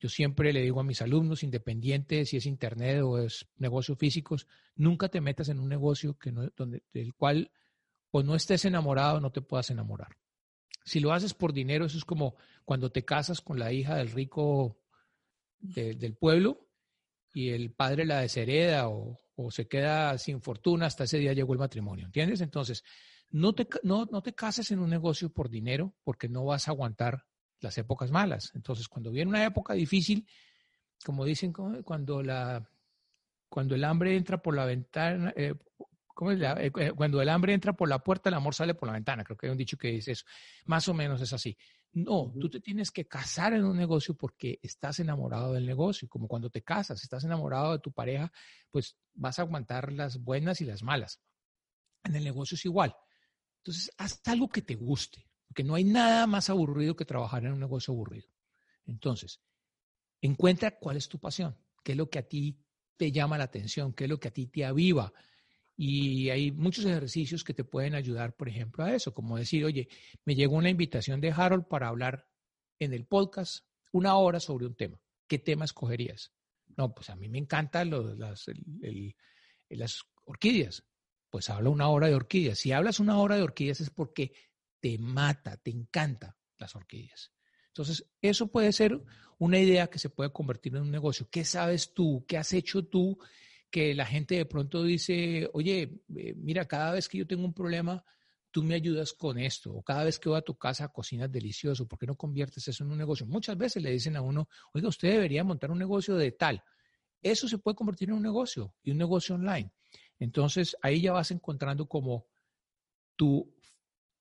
Yo siempre le digo a mis alumnos, independientes si es internet o es negocios físicos, nunca te metas en un negocio que no, donde, del cual o no estés enamorado no te puedas enamorar. Si lo haces por dinero, eso es como cuando te casas con la hija del rico del pueblo y el padre la deshereda o, se queda sin fortuna, hasta ese día llegó el matrimonio, ¿entiendes? Entonces, no te, no, no te cases en un negocio por dinero porque no vas a aguantar las épocas malas. Entonces, cuando viene una época difícil, como dicen, cuando, la, cuando el hambre entra por la ventana, eh, eh, eh, cuando el hambre entra por la puerta, el amor sale por la ventana. Creo que hay un dicho que dice eso. Más o menos es así. No, tú te tienes que casar en un negocio porque estás enamorado del negocio. Como cuando te casas, estás enamorado de tu pareja, pues vas a aguantar las buenas y las malas. En el negocio es igual. Entonces, haz algo que te guste. Porque no hay nada más aburrido que trabajar en un negocio aburrido. Entonces, encuentra cuál es tu pasión, qué es lo que a ti te llama la atención, qué es lo que a ti te aviva. Y hay muchos ejercicios que te pueden ayudar, por ejemplo, a eso, como decir, oye, me llegó una invitación de Harold para hablar en el podcast una hora sobre un tema. ¿Qué tema escogerías? No, pues a mí me encantan las, las orquídeas. Pues habla una hora de orquídeas. Si hablas una hora de orquídeas es porque te mata, te encanta las orquídeas. Entonces, eso puede ser una idea que se puede convertir en un negocio. ¿Qué sabes tú? ¿Qué has hecho tú? Que la gente de pronto dice, oye, eh, mira, cada vez que yo tengo un problema, tú me ayudas con esto. O cada vez que voy a tu casa, cocinas delicioso. ¿Por qué no conviertes eso en un negocio? Muchas veces le dicen a uno, oiga, usted debería montar un negocio de tal. Eso se puede convertir en un negocio y un negocio online. Entonces, ahí ya vas encontrando como tu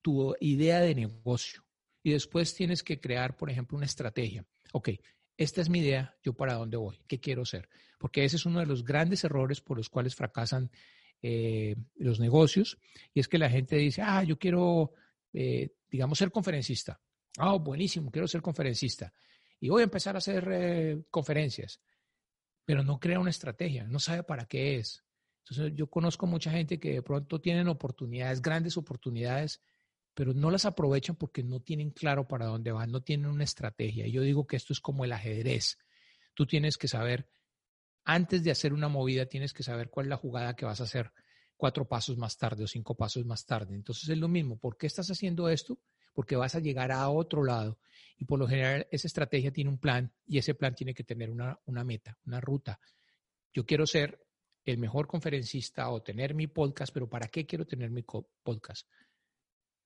tu idea de negocio. Y después tienes que crear, por ejemplo, una estrategia. Ok, esta es mi idea, yo para dónde voy, qué quiero ser. Porque ese es uno de los grandes errores por los cuales fracasan eh, los negocios. Y es que la gente dice, ah, yo quiero eh, digamos, ser conferencista. Ah, buenísimo, quiero ser conferencista. Y voy a empezar a hacer eh, conferencias, pero no crea una estrategia, no sabe para qué es. Entonces, yo conozco mucha gente que de pronto tienen oportunidades, grandes oportunidades, pero no las aprovechan porque no tienen claro para dónde van, no tienen una estrategia. Yo digo que esto es como el ajedrez. Tú tienes que saber, antes de hacer una movida, tienes que saber cuál es la jugada que vas a hacer cuatro pasos más tarde o cinco pasos más tarde. Entonces es lo mismo. ¿Por qué estás haciendo esto? Porque vas a llegar a otro lado. Y por lo general esa estrategia tiene un plan y ese plan tiene que tener una, meta, una ruta. Yo quiero ser el mejor conferencista o tener mi podcast, pero ¿para qué quiero tener mi podcast?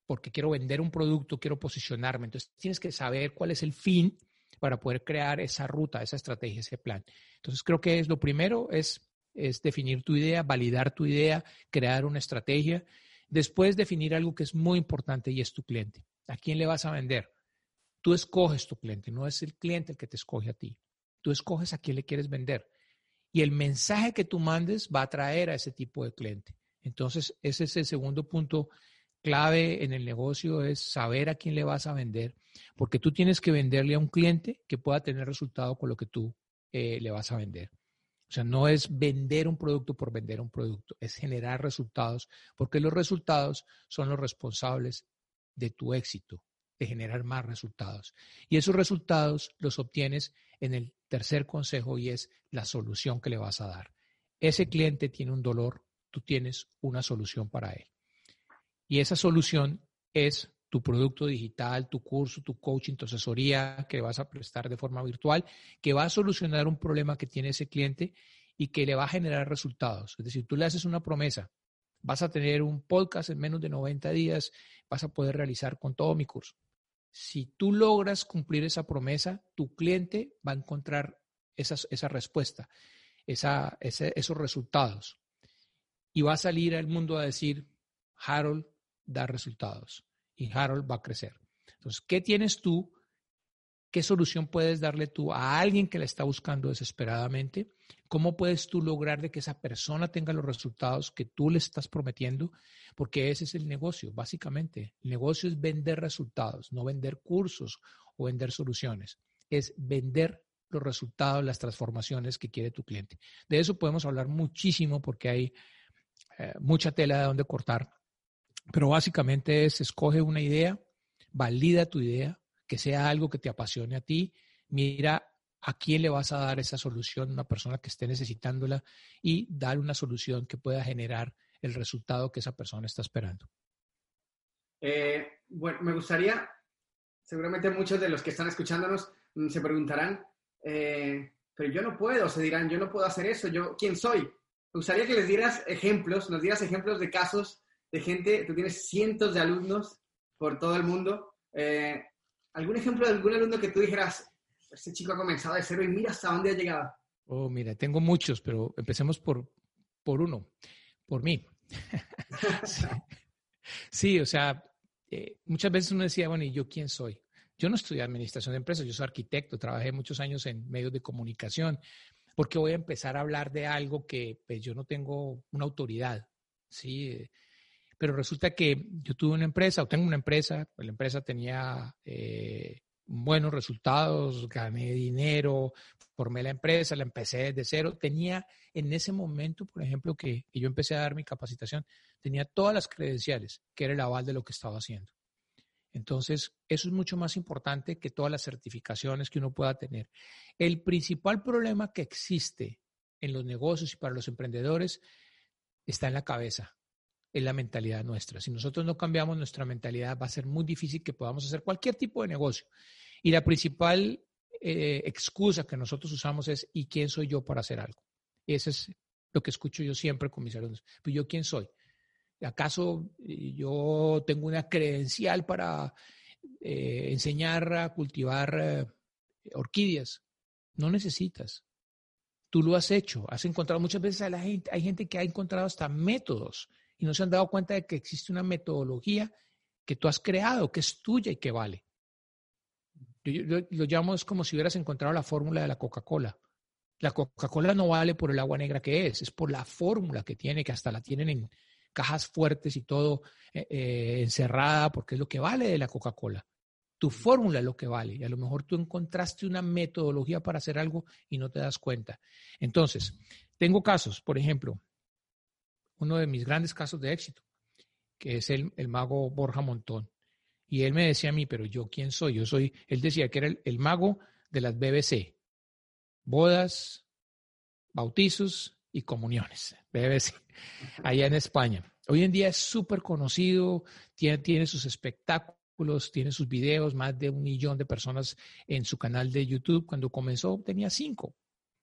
Porque quiero vender un producto, quiero posicionarme. Entonces tienes que saber cuál es el fin para poder crear esa ruta, esa estrategia, ese plan. Entonces creo que es lo primero es, es definir tu idea, validar tu idea, crear una estrategia. Después definir algo que es muy importante y es tu cliente. ¿A quién le vas a vender? Tú escoges tu cliente, no es el cliente el que te escoge a ti. Tú escoges a quién le quieres vender. Y el mensaje que tú mandes va a atraer a ese tipo de cliente. Entonces, ese es el segundo punto clave en el negocio, es saber a quién le vas a vender, porque tú tienes que venderle a un cliente que pueda tener resultado con lo que tú eh, le vas a vender. O sea, no es vender un producto por vender un producto, es generar resultados, porque los resultados son los responsables de tu éxito, de generar más resultados. Y esos resultados los obtienes en el tercer consejo y es la solución que le vas a dar. Ese cliente tiene un dolor, tú tienes una solución para él. Y esa solución es tu producto digital, tu curso, tu coaching, tu asesoría que vas a prestar de forma virtual, que va a solucionar un problema que tiene ese cliente y que le va a generar resultados. Es decir, tú le haces una promesa, vas a tener un podcast en menos de 90 días, vas a poder realizar con todo mi curso. Si tú logras cumplir esa promesa, tu cliente va a encontrar esa, respuesta, esos resultados. Y va a salir al mundo a decir, Harold da resultados y Harold va a crecer. Entonces, ¿qué tienes tú? ¿Qué solución puedes darle tú a alguien que la está buscando desesperadamente? ¿Cómo puedes tú lograr de que esa persona tenga los resultados que tú le estás prometiendo? Porque ese es el negocio, básicamente. El negocio es vender resultados, no vender cursos o vender soluciones. Es vender los resultados, las transformaciones que quiere tu cliente. De eso podemos hablar muchísimo porque hay eh, mucha tela de donde cortar. Pero básicamente es, escoge una idea, valida tu idea, que sea algo que te apasione a ti, mira a quién le vas a dar esa solución, una persona que esté necesitándola y dar una solución que pueda generar el resultado que esa persona está esperando. Eh, bueno, me gustaría, seguramente muchos de los que están escuchándonos mm, se preguntarán, eh, pero yo no puedo, se dirán, yo no puedo hacer eso, yo, ¿quién soy? Me gustaría que les dieras ejemplos, nos dieras ejemplos de casos de gente, tú tienes cientos de alumnos por todo el mundo. Eh, ¿Algún ejemplo de algún alumno que tú dijeras, este chico ha comenzado de cero y mira hasta dónde ha llegado? Oh, mira, tengo muchos, pero empecemos por, por uno, por mí. sí. o sea, eh, muchas veces uno decía, bueno, ¿y yo quién soy? Yo no estudié administración de empresas, yo soy arquitecto, trabajé muchos años en medios de comunicación, porque voy a empezar a hablar de algo que pues, yo no tengo una autoridad, ¿sí? Pero resulta que yo tuve una empresa, o tengo una empresa, la empresa tenía eh, buenos resultados, gané dinero, formé la empresa, la empecé desde cero. Tenía en ese momento, por ejemplo, que, que yo empecé a dar mi capacitación, tenía todas las credenciales, que era el aval de lo que estaba haciendo. Entonces, eso es mucho más importante que todas las certificaciones que uno pueda tener. El principal problema que existe en los negocios y para los emprendedores está en la cabeza es la mentalidad nuestra. Si nosotros no cambiamos nuestra mentalidad, va a ser muy difícil que podamos hacer cualquier tipo de negocio. Y la principal eh, excusa que nosotros usamos es, ¿y quién soy yo para hacer algo? Y eso es lo que escucho yo siempre con mis alumnos. Pues yo quién soy? ¿Acaso eh, yo tengo una credencial para eh, enseñar a cultivar orquídeas? No necesitas. Tú lo has hecho, has encontrado muchas veces a la gente, hay gente que ha encontrado hasta métodos y no se han dado cuenta de que existe una metodología que tú has creado, que es tuya y que vale. Yo, lo llamo es como si hubieras encontrado la fórmula de la Coca-Cola. La Coca-Cola no vale por el agua negra que es, es por la fórmula que tiene, que hasta la tienen en cajas fuertes y todo eh, eh, encerrada, porque es lo que vale de la Coca-Cola. Tu fórmula es lo que vale. Y a lo mejor tú encontraste una metodología para hacer algo y no te das cuenta. Entonces, tengo casos, por ejemplo, uno de mis grandes casos de éxito, que es el, mago Borja Montón. Y él me decía a mí, pero yo quién soy? Yo soy, él decía que era el mago de las BBC, bodas, bautizos y comuniones, BBC, allá en España. Hoy en día es súper conocido, tiene, tiene sus espectáculos, tiene sus videos, más de un millón de personas en su canal de YouTube. Cuando comenzó tenía cinco.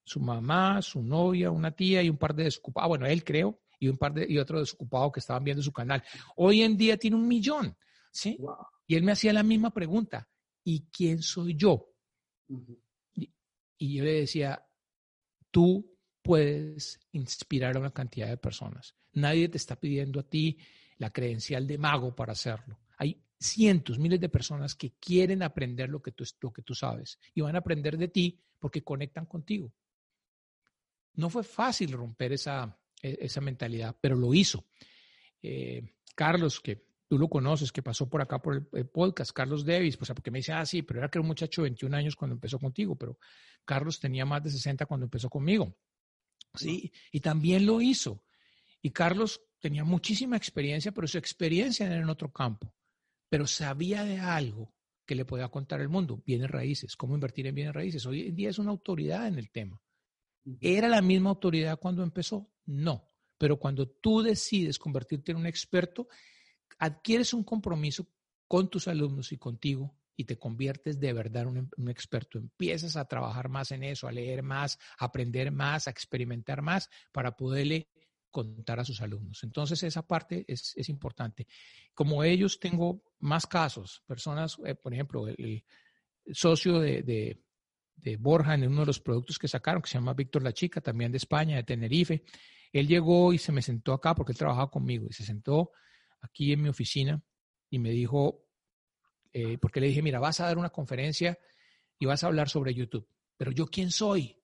Su mamá, su novia, una tía y un par de desocupados. Bueno, él creo, y un par de y otro desocupado que estaban viendo su canal. Hoy en día tiene un millón, ¿sí? Y él me hacía la misma pregunta, ¿y quién soy yo? y yo le decía, tú puedes inspirar a una cantidad de personas. Nadie te está pidiendo a ti la credencial de mago para hacerlo. Hay cientos, miles de personas que quieren aprender lo que tú, lo que tú sabes y van a aprender de ti porque conectan contigo. No fue fácil romper esa, esa mentalidad, pero lo hizo. Eh, Carlos, que tú lo conoces, que pasó por acá por el, podcast, Carlos Davis, pues porque me dice, ah, sí, pero era que era un muchacho de 21 años cuando empezó contigo, pero Carlos tenía más de 60 cuando empezó conmigo. Sí, y también lo hizo. Y Carlos tenía muchísima experiencia, pero su experiencia era en otro campo. Pero sabía de algo que le podía contar el mundo, bienes raíces, cómo invertir en bienes raíces. Hoy en día es una autoridad en el tema. ¿Era la misma autoridad cuando empezó? No. Pero cuando tú decides convertirte en un experto, adquieres un compromiso con tus alumnos y contigo y te conviertes de verdad un, un, experto. Empiezas a trabajar más en eso, a leer más, a aprender más, a experimentar más para poderle contar a sus alumnos. Entonces esa parte es, es importante. Como ellos tengo más casos, personas, eh, por ejemplo, el, socio de, de, Borja en uno de los productos que sacaron, que se llama Víctor La Chica, también de España, de Tenerife, él llegó y se me sentó acá porque él trabajaba conmigo y se sentó aquí en mi oficina y me dijo, eh, porque le dije, mira, vas a dar una conferencia y vas a hablar sobre YouTube, pero yo quién soy?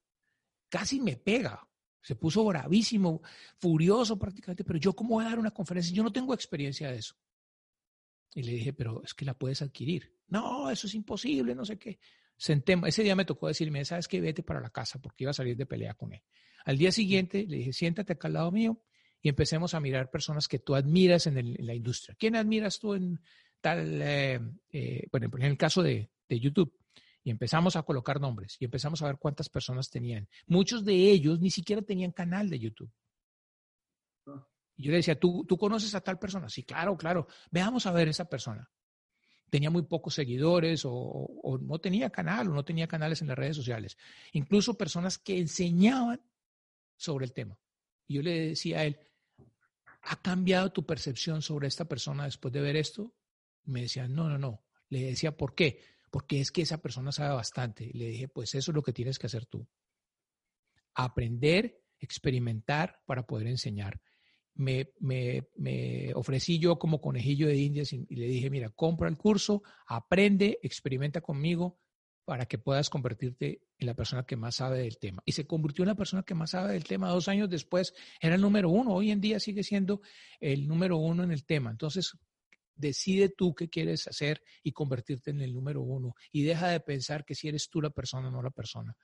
Casi me pega, se puso bravísimo, furioso prácticamente, pero yo cómo voy a dar una conferencia, yo no tengo experiencia de eso. Y le dije, pero es que la puedes adquirir. No, eso es imposible, no sé qué. Sentemos. Ese día me tocó decirme, sabes que vete para la casa porque iba a salir de pelea con él. Al día siguiente le dije, siéntate acá al lado mío y empecemos a mirar personas que tú admiras en, la industria. ¿Quién admiras tú en tal, eh, eh, bueno, en el caso de, YouTube? Y empezamos a colocar nombres y empezamos a ver cuántas personas tenían. Muchos de ellos ni siquiera tenían canal de YouTube. Ah. Y yo le decía, ¿tú, ¿tú conoces a tal persona? Sí, claro, claro. Veamos a ver esa persona. Tenía muy pocos seguidores o, no tenía canal o no tenía canales en las redes sociales. Incluso personas que enseñaban sobre el tema. Y yo le decía a él, ¿ha cambiado tu percepción sobre esta persona después de ver esto? Me decía, no, no, no. Le decía, ¿por qué? Porque es que esa persona sabe bastante. Le dije, pues eso es lo que tienes que hacer tú. Aprender, experimentar para poder enseñar. Me, me, me, ofrecí yo como conejillo de indias y, le dije, mira, compra el curso, aprende, experimenta conmigo para que puedas convertirte en la persona que más sabe del tema. Y se convirtió en la persona que más sabe del tema. Dos años después era el número uno. Hoy en día sigue siendo el número uno en el tema. Entonces, decide tú qué quieres hacer y convertirte en el número uno. Y deja de pensar que si eres tú la persona, no la persona.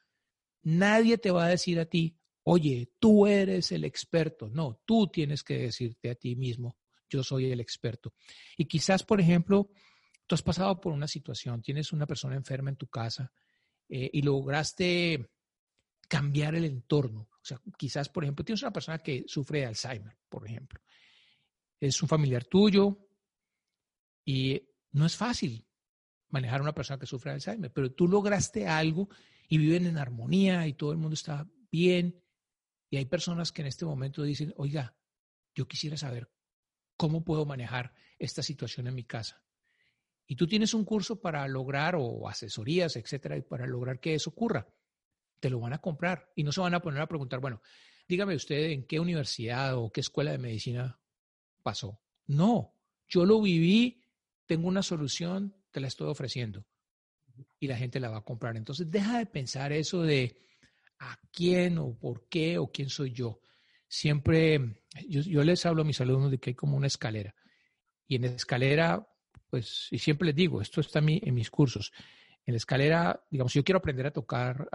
Nadie te va a decir a ti, oye, tú eres el experto. No, tú tienes que decirte a ti mismo, yo soy el experto. Y quizás, por ejemplo, tú has pasado por una situación, tienes una persona enferma en tu casa eh, y lograste cambiar el entorno. O sea, quizás, por ejemplo, tienes una persona que sufre de Alzheimer, por ejemplo. Es un familiar tuyo y no es fácil manejar a una persona que sufre de Alzheimer, pero tú lograste algo y viven en armonía y todo el mundo está bien. Y hay personas que en este momento dicen, oiga, yo quisiera saber cómo puedo manejar esta situación en mi casa y tú tienes un curso para lograr o asesorías, etcétera, para lograr que eso ocurra, te lo van a comprar y no se van a poner a preguntar, bueno, dígame usted en qué universidad o qué escuela de medicina pasó. No, yo lo viví, tengo una solución, te la estoy ofreciendo y la gente la va a comprar. Entonces, deja de pensar eso de a quién o por qué o quién soy yo. siempre, yo, les hablo a mis alumnos de que hay como una escalera. Y en la escalera, pues, y siempre les digo, esto está en, en mis cursos. En la escalera, digamos, yo quiero aprender a tocar,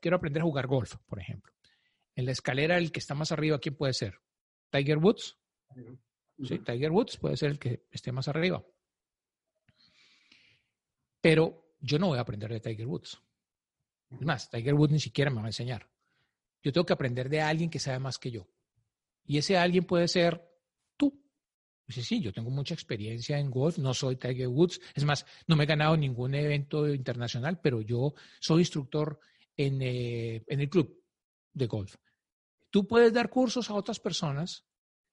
quiero aprender a jugar golf, por ejemplo. En la escalera, el que está más arriba, ¿quién puede ser? Tiger Woods. Sí, Tiger Woods puede ser el que esté más arriba. Pero yo no voy a aprender de Tiger Woods. Es más, Tiger Woods ni siquiera me va a enseñar. Yo tengo que aprender de alguien que sabe más que yo. Y ese alguien puede ser tú. Dice, sí, yo tengo mucha experiencia en golf, no soy Tiger Woods. Es más, no me he ganado ningún evento internacional, pero yo soy instructor en, eh, en el club de golf. Tú puedes dar cursos a otras personas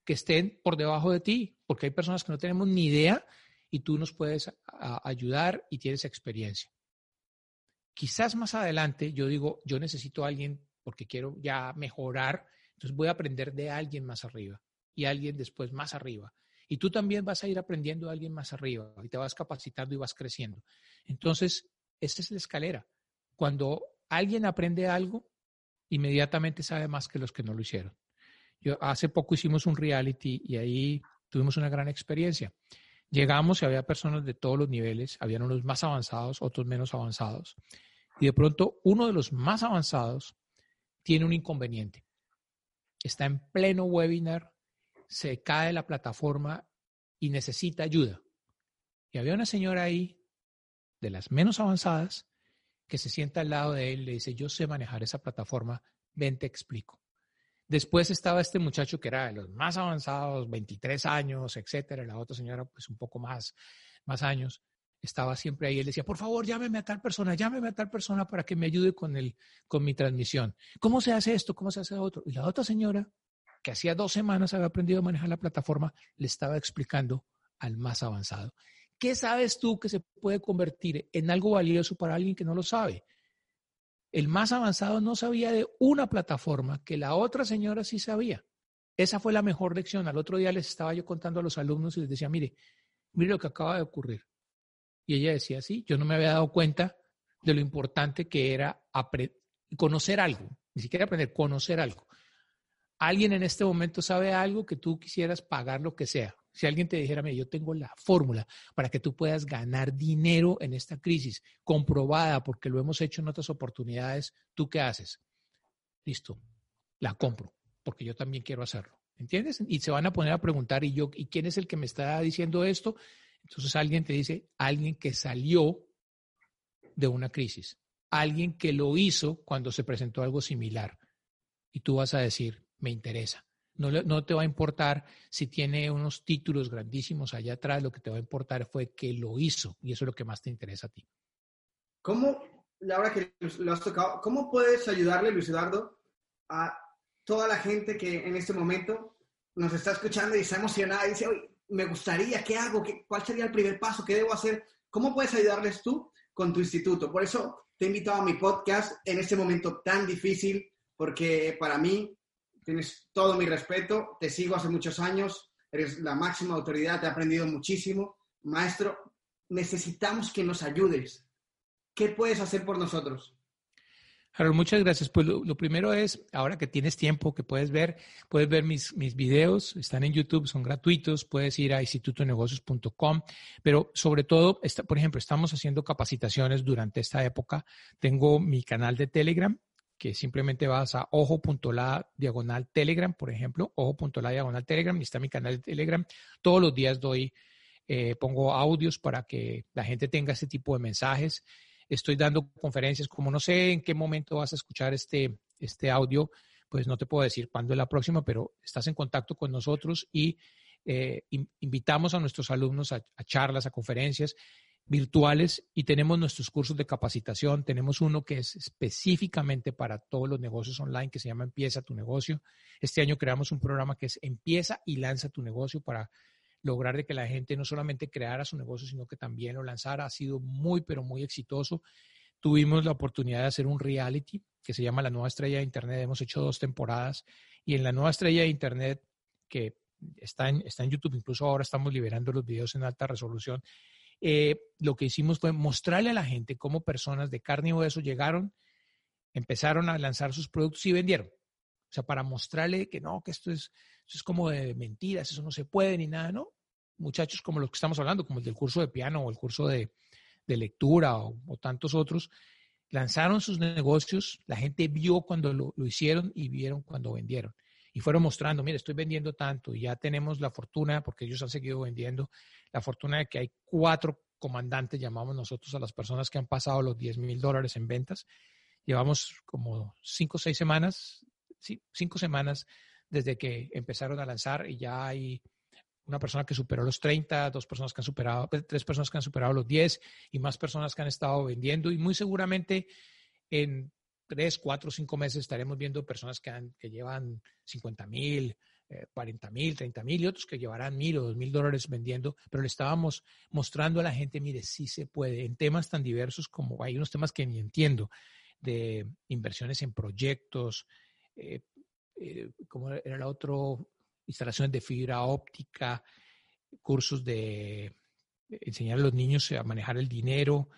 que estén por debajo de ti, porque hay personas que no tenemos ni idea y tú nos puedes ayudar y tienes experiencia. Quizás más adelante yo digo, yo necesito a alguien porque quiero ya mejorar, entonces voy a aprender de alguien más arriba y alguien después más arriba. Y tú también vas a ir aprendiendo de alguien más arriba y te vas capacitando y vas creciendo. Entonces, esa es la escalera. Cuando alguien aprende algo, inmediatamente sabe más que los que no lo hicieron. Yo, hace poco hicimos un reality y ahí tuvimos una gran experiencia. Llegamos y había personas de todos los niveles, habían unos más avanzados, otros menos avanzados. Y de pronto uno de los más avanzados tiene un inconveniente. Está en pleno webinar, se cae la plataforma y necesita ayuda. Y había una señora ahí, de las menos avanzadas, que se sienta al lado de él y le dice, yo sé manejar esa plataforma, ven, te explico. Después estaba este muchacho que era de los más avanzados, 23 años, etcétera. La otra señora, pues un poco más, más años. Estaba siempre ahí. Él decía, por favor, llámeme a tal persona, llámeme a tal persona para que me ayude con, el, con mi transmisión. ¿Cómo se hace esto? ¿Cómo se hace otro? Y la otra señora, que hacía dos semanas había aprendido a manejar la plataforma, le estaba explicando al más avanzado. ¿Qué sabes tú que se puede convertir en algo valioso para alguien que no lo sabe? El más avanzado no sabía de una plataforma que la otra señora sí sabía. Esa fue la mejor lección. Al otro día les estaba yo contando a los alumnos y les decía, mire, mire lo que acaba de ocurrir. Y ella decía, sí, yo no me había dado cuenta de lo importante que era conocer algo, ni siquiera aprender, conocer algo. Alguien en este momento sabe algo que tú quisieras pagar lo que sea. Si alguien te dijera, yo tengo la fórmula para que tú puedas ganar dinero en esta crisis, comprobada porque lo hemos hecho en otras oportunidades, ¿tú qué haces? Listo, la compro, porque yo también quiero hacerlo. ¿Entiendes? Y se van a poner a preguntar, ¿y yo, ¿y quién es el que me está diciendo esto? Entonces alguien te dice, alguien que salió de una crisis, alguien que lo hizo cuando se presentó algo similar. Y tú vas a decir, me interesa. No, te va a importar si tiene unos títulos grandísimos allá atrás, lo que te va a importar fue que lo hizo y eso es lo que más te interesa a ti. ¿Cómo, ahora que lo has tocado, cómo puedes ayudarle, Luis Eduardo, a toda la gente que en este momento nos está escuchando y está emocionada y dice, oye, me gustaría, ¿qué hago? ¿Qué, ¿Cuál sería el primer paso? ¿Qué debo hacer? ¿Cómo puedes ayudarles tú con tu instituto? Por eso te he invitado a mi podcast en este momento tan difícil, porque para mí tienes todo mi respeto, te sigo hace muchos años, eres la máxima autoridad, te he aprendido muchísimo. Maestro, necesitamos que nos ayudes. ¿Qué puedes hacer por nosotros? Harold, muchas gracias. Pues lo, primero es, ahora que tienes tiempo, que puedes ver, puedes ver mis, mis videos, están en YouTube, son gratuitos, puedes ir a institutonegocios.com, pero sobre todo, por ejemplo, estamos haciendo capacitaciones durante esta época. Tengo mi canal de Telegram, que simplemente vas a ojo.la diagonal Telegram, por ejemplo, ojo.la diagonal Telegram, está mi canal de Telegram. Todos los días doy, eh, pongo audios para que la gente tenga este tipo de mensajes. Estoy dando conferencias, como no sé en qué momento vas a escuchar este, este audio, pues no te puedo decir cuándo es la próxima, pero estás en contacto con nosotros y eh, invitamos a nuestros alumnos a charlas, a conferencias virtuales y tenemos nuestros cursos de capacitación. Tenemos uno que es específicamente para todos los negocios online que se llama Empieza tu negocio. Este año creamos un programa que es Empieza y lanza tu negocio para lograr de que la gente no solamente creara su negocio, sino que también lo lanzara. Ha sido muy, pero muy exitoso. Tuvimos la oportunidad de hacer un reality que se llama La Nueva Estrella de Internet. Hemos hecho dos temporadas y en La Nueva Estrella de Internet, que está en, está en YouTube, incluso ahora estamos liberando los videos en alta resolución, eh, lo que hicimos fue mostrarle a la gente cómo personas de carne y hueso llegaron, empezaron a lanzar sus productos y vendieron. O sea, para mostrarle que no, que esto es, es como de mentiras, eso no se puede ni nada, ¿no? Muchachos como los que estamos hablando, como el del curso de piano o el curso de, lectura o, tantos otros, lanzaron sus negocios, la gente vio cuando lo, lo hicieron y vieron cuando vendieron y fueron mostrando, mire, estoy vendiendo tanto y ya tenemos la fortuna, porque ellos han seguido vendiendo, la fortuna de que hay cuatro comandantes, llamamos nosotros a las personas que han pasado los 10 mil dólares en ventas. Llevamos como cinco o seis semanas, sí, cinco semanas desde que empezaron a lanzar y ya hay una persona que superó los 30, dos personas que han superado, tres personas que han superado los 10 y más personas que han estado vendiendo y muy seguramente en tres, cuatro, cinco meses estaremos viendo personas que, llevan 50 mil, 40 eh, mil, 30 mil y otros que llevarán mil o dos mil dólares vendiendo, pero le estábamos mostrando a la gente, mire, sí se puede, en temas tan diversos como hay unos temas que ni entiendo, de inversiones en proyectos, eh, eh, como era el otro, instalaciones de fibra óptica, cursos de enseñar a los niños a manejar el dinero,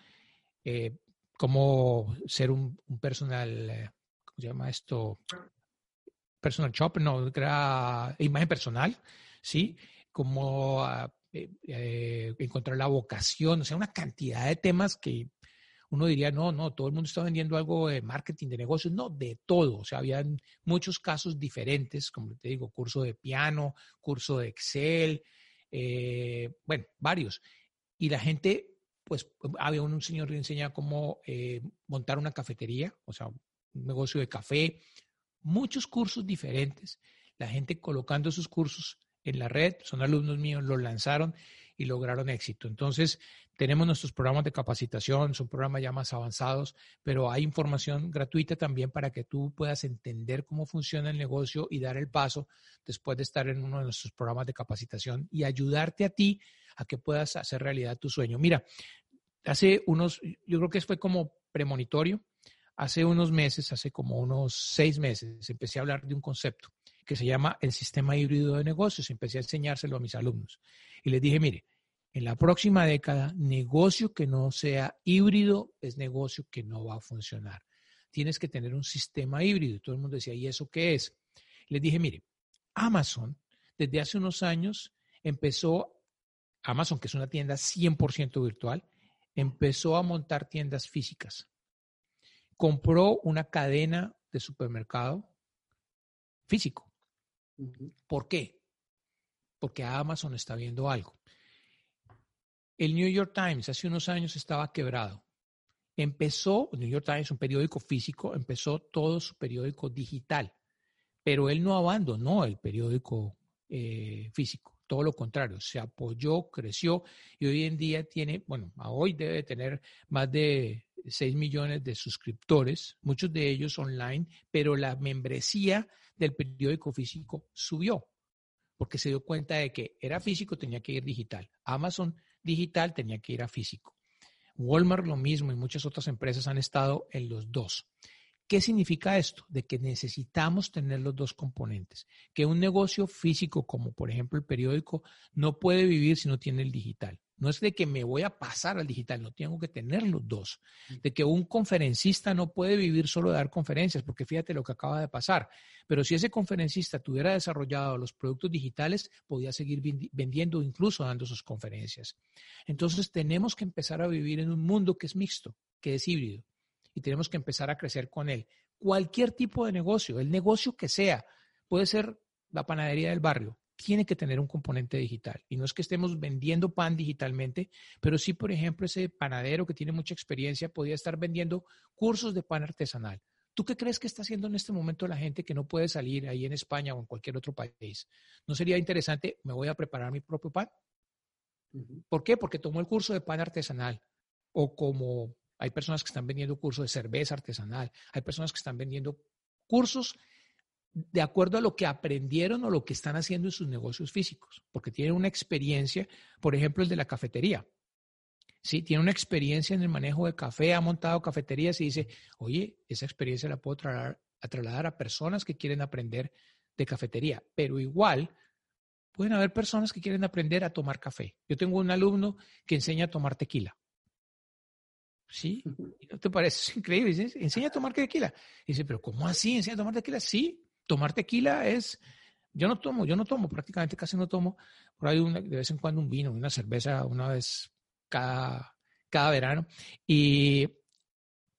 cómo ser un, personal, eh, ¿cómo se llama esto? Personal shopper, no, era imagen personal, ¿sí? Cómo ah, eh, eh, encontrar la vocación, o sea, una cantidad de temas que uno diría, no, no, todo el mundo está vendiendo algo de marketing, de negocios, no, de todo. O sea, habían muchos casos diferentes, como te digo, curso de piano, curso de Excel, bueno, varios. Y la gente pues había un, señor que enseñaba cómo eh, montar una cafetería, o sea, un negocio de café, muchos cursos diferentes, la gente colocando sus cursos en la red, son alumnos míos, los lanzaron y lograron éxito. Entonces, tenemos nuestros programas de capacitación, son programas ya más avanzados, pero hay información gratuita también para que tú puedas entender cómo funciona el negocio y dar el paso después de estar en uno de nuestros programas de capacitación y ayudarte a ti a que puedas hacer realidad tu sueño. Mira, hace unos, yo creo que fue como premonitorio, hace unos meses, hace como unos seis meses, empecé a hablar de un concepto que se llama el sistema híbrido de negocios. Empecé a enseñárselo a mis alumnos. Y les dije, mire, en la próxima década, negocio que no sea híbrido es negocio que no va a funcionar. Tienes que tener un sistema híbrido. Y todo el mundo decía, ¿y eso qué es? Les dije, mire, Amazon desde hace unos años empezó Amazon, que es una tienda 100% virtual, empezó a montar tiendas físicas. Compró una cadena de supermercado físico. ¿Por qué? Porque Amazon está viendo algo. El New York Times hace unos años estaba quebrado. Empezó, New York Times, un periódico físico, empezó todo su periódico digital, pero él no abandonó el periódico eh, físico todo lo contrario, se apoyó, creció y hoy en día tiene, bueno, hoy debe tener más de 6 millones de suscriptores, muchos de ellos online, pero la membresía del periódico físico subió porque se dio cuenta de que era físico, tenía que ir digital. Amazon digital tenía que ir a físico. Walmart lo mismo y muchas otras empresas han estado en los dos. ¿Qué significa esto? De que necesitamos tener los dos componentes. Que un negocio físico, como por ejemplo el periódico, no puede vivir si no tiene el digital. No es de que me voy a pasar al digital, no tengo que tener los dos. De que un conferencista no puede vivir solo de dar conferencias, porque fíjate lo que acaba de pasar. Pero si ese conferencista tuviera desarrollado los productos digitales, podía seguir vendiendo, incluso dando sus conferencias. Entonces tenemos que empezar a vivir en un mundo que es mixto, que es híbrido y tenemos que empezar a crecer con él. Cualquier tipo de negocio, el negocio que sea, puede ser la panadería del barrio, tiene que tener un componente digital. Y no es que estemos vendiendo pan digitalmente, pero sí, por ejemplo, ese panadero que tiene mucha experiencia podría estar vendiendo cursos de pan artesanal. ¿Tú qué crees que está haciendo en este momento la gente que no puede salir ahí en España o en cualquier otro país? ¿No sería interesante, me voy a preparar mi propio pan? ¿Por qué? Porque tomó el curso de pan artesanal o como hay personas que están vendiendo cursos de cerveza artesanal, hay personas que están vendiendo cursos de acuerdo a lo que aprendieron o lo que están haciendo en sus negocios físicos, porque tienen una experiencia, por ejemplo, el de la cafetería. Sí, tiene una experiencia en el manejo de café, ha montado cafeterías y dice, oye, esa experiencia la puedo trasladar a, trasladar a personas que quieren aprender de cafetería, pero igual pueden haber personas que quieren aprender a tomar café. Yo tengo un alumno que enseña a tomar tequila. Sí, ¿no te parece increíble? Dice, enseña a tomar tequila. dice, pero ¿cómo así? ¿Enseña a tomar tequila? Sí, tomar tequila es, yo no tomo, yo no tomo, prácticamente casi no tomo, por ahí de vez en cuando un vino, una cerveza, una vez cada, cada verano. Y,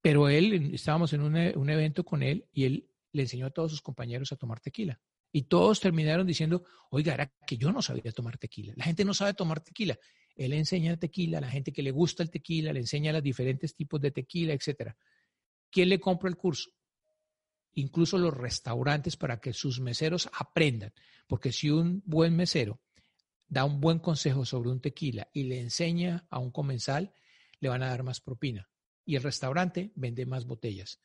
pero él, estábamos en un, un evento con él y él le enseñó a todos sus compañeros a tomar tequila. Y todos terminaron diciendo, oiga, era que yo no sabía tomar tequila. La gente no sabe tomar tequila. Él enseña tequila a la gente que le gusta el tequila, le enseña los diferentes tipos de tequila, etc. ¿Quién le compra el curso? Incluso los restaurantes para que sus meseros aprendan. Porque si un buen mesero da un buen consejo sobre un tequila y le enseña a un comensal, le van a dar más propina. Y el restaurante vende más botellas.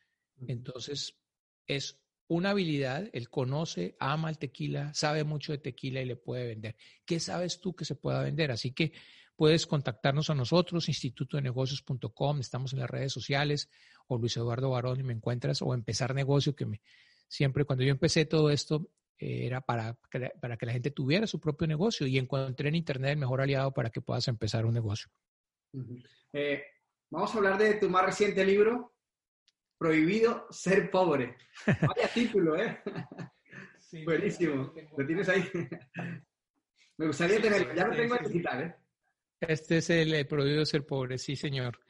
Entonces, es una habilidad, él conoce, ama el tequila, sabe mucho de tequila y le puede vender. ¿Qué sabes tú que se pueda vender? Así que puedes contactarnos a nosotros, instituto de negocios.com, estamos en las redes sociales, o Luis Eduardo Barón y me encuentras, o empezar negocio, que me, siempre cuando yo empecé todo esto eh, era para, para que la gente tuviera su propio negocio y encontré en Internet el mejor aliado para que puedas empezar un negocio. Eh, vamos a hablar de tu más reciente libro, Prohibido ser pobre. Vaya título, ¿eh? Buenísimo. Lo tienes ahí. Me gustaría tenerlo. Ya lo tengo en digital, ¿eh? Este es el Prohibido ser pobre, sí, señor.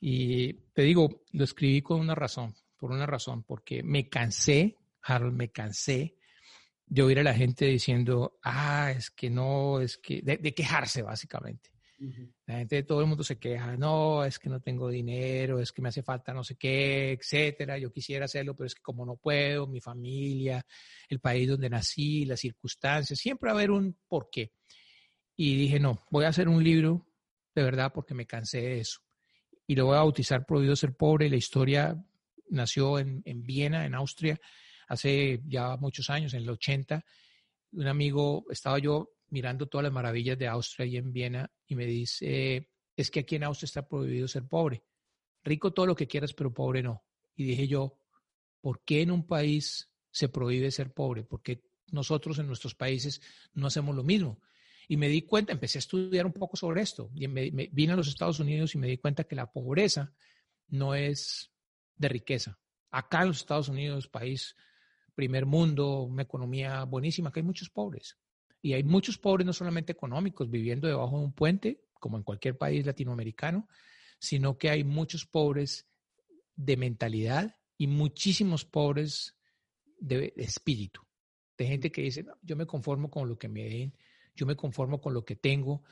Y te digo, lo escribí con una razón, por una razón, porque me cansé, Harold, me cansé de oír a la gente diciendo, ah, es que no, es que, de quejarse básicamente. La gente, todo el mundo se queja, no, es que no tengo dinero, es que me hace falta no sé qué, etcétera. Yo quisiera hacerlo, pero es que como no puedo, mi familia, el país donde nací, las circunstancias, siempre va a haber un porqué. Y dije, no, voy a hacer un libro de verdad porque me cansé de eso. Y lo voy a bautizar Prohibido ser pobre. La historia nació en, en Viena, en Austria, hace ya muchos años, en el 80. Un amigo, estaba yo mirando todas las maravillas de Austria y en Viena y me dice, es que aquí en Austria está prohibido ser pobre. Rico todo lo que quieras, pero pobre no. Y dije yo, ¿por qué en un país se prohíbe ser pobre? Porque nosotros en nuestros países no hacemos lo mismo. Y me di cuenta, empecé a estudiar un poco sobre esto. Y me, vine a los Estados Unidos y me di cuenta que la pobreza no es de riqueza. Acá en los Estados Unidos, país primer mundo, una economía buenísima, que hay muchos pobres. Y hay muchos pobres, no solamente económicos, viviendo debajo de un puente, como en cualquier país latinoamericano, sino que hay muchos pobres de mentalidad y muchísimos pobres de, espíritu. De gente que dice, yo me conformo con lo que me den, yo me conformo con lo que tengo,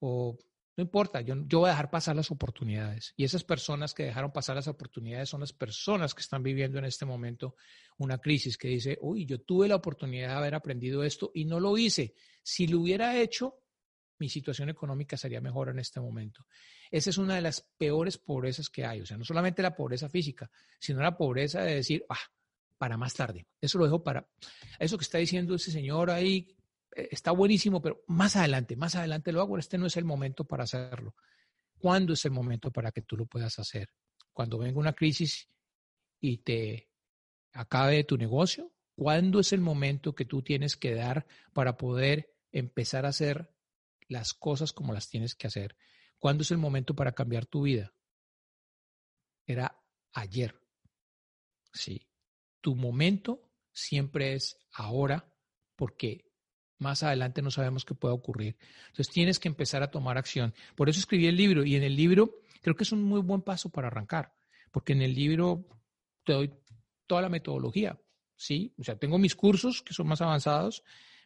o no importa, yo, yo voy a dejar pasar las oportunidades. Y esas personas que dejaron pasar las oportunidades son las personas que están viviendo en este momento una crisis que dice, uy, yo tuve la oportunidad de haber aprendido esto y no lo hice. Si lo hubiera hecho, mi situación económica sería mejor en este momento. Esa es una de las peores pobrezas que hay. O sea, no solamente la pobreza física, sino la pobreza de decir, ah, para más tarde. Eso lo dejo para... Eso que está diciendo ese señor ahí, está buenísimo, pero más adelante, más adelante lo hago. Este no es el momento para hacerlo. ¿Cuándo es el momento para que tú lo puedas hacer? Cuando venga una crisis y te acabe tu negocio. ¿Cuándo es el momento que tú tienes que dar para poder empezar a hacer las cosas como las tienes que hacer? ¿Cuándo es el momento para cambiar tu vida? Era ayer. Sí. Tu momento siempre es ahora porque más adelante no sabemos qué pueda ocurrir. Entonces tienes que empezar a tomar acción. Por eso escribí el libro y en el libro creo que es un muy buen paso para arrancar, porque en el libro te doy toda la metodología, ¿sí? O sea, tengo mis cursos que son más avanzados,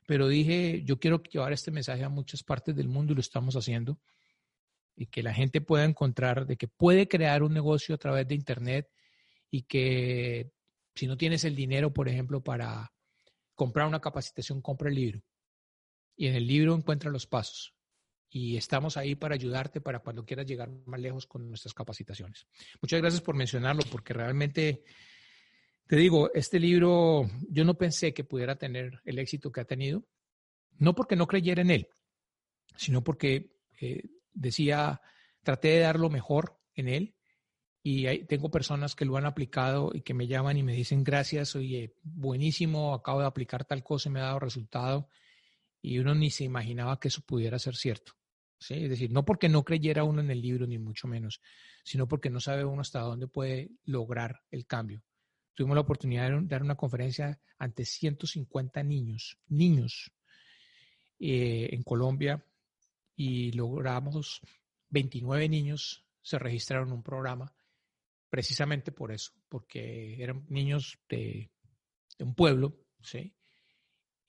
pero dije, yo quiero llevar este mensaje a muchas partes del mundo y lo estamos haciendo, y que la gente pueda encontrar de que puede crear un negocio a través de Internet y que si no tienes el dinero, por ejemplo, para comprar una capacitación, compra el libro y en el libro encuentra los pasos. Y estamos ahí para ayudarte para cuando quieras llegar más lejos con nuestras capacitaciones. Muchas gracias por mencionarlo, porque realmente, te digo, este libro yo no pensé que pudiera tener el éxito que ha tenido, no porque no creyera en él, sino porque eh, decía, traté de dar lo mejor en él y tengo personas que lo han aplicado y que me llaman y me dicen gracias, oye, buenísimo, acabo de aplicar tal cosa y me ha dado resultado y uno ni se imaginaba que eso pudiera ser cierto. ¿sí? Es decir, no porque no creyera uno en el libro, ni mucho menos, sino porque no sabe uno hasta dónde puede lograr el cambio. tuvimos la oportunidad de dar una conferencia ante 150 niños, niños eh, en Colombia y logramos 29 niños se registraron en un programa precisamente por eso, porque eran niños de, de un pueblo, ¿sí?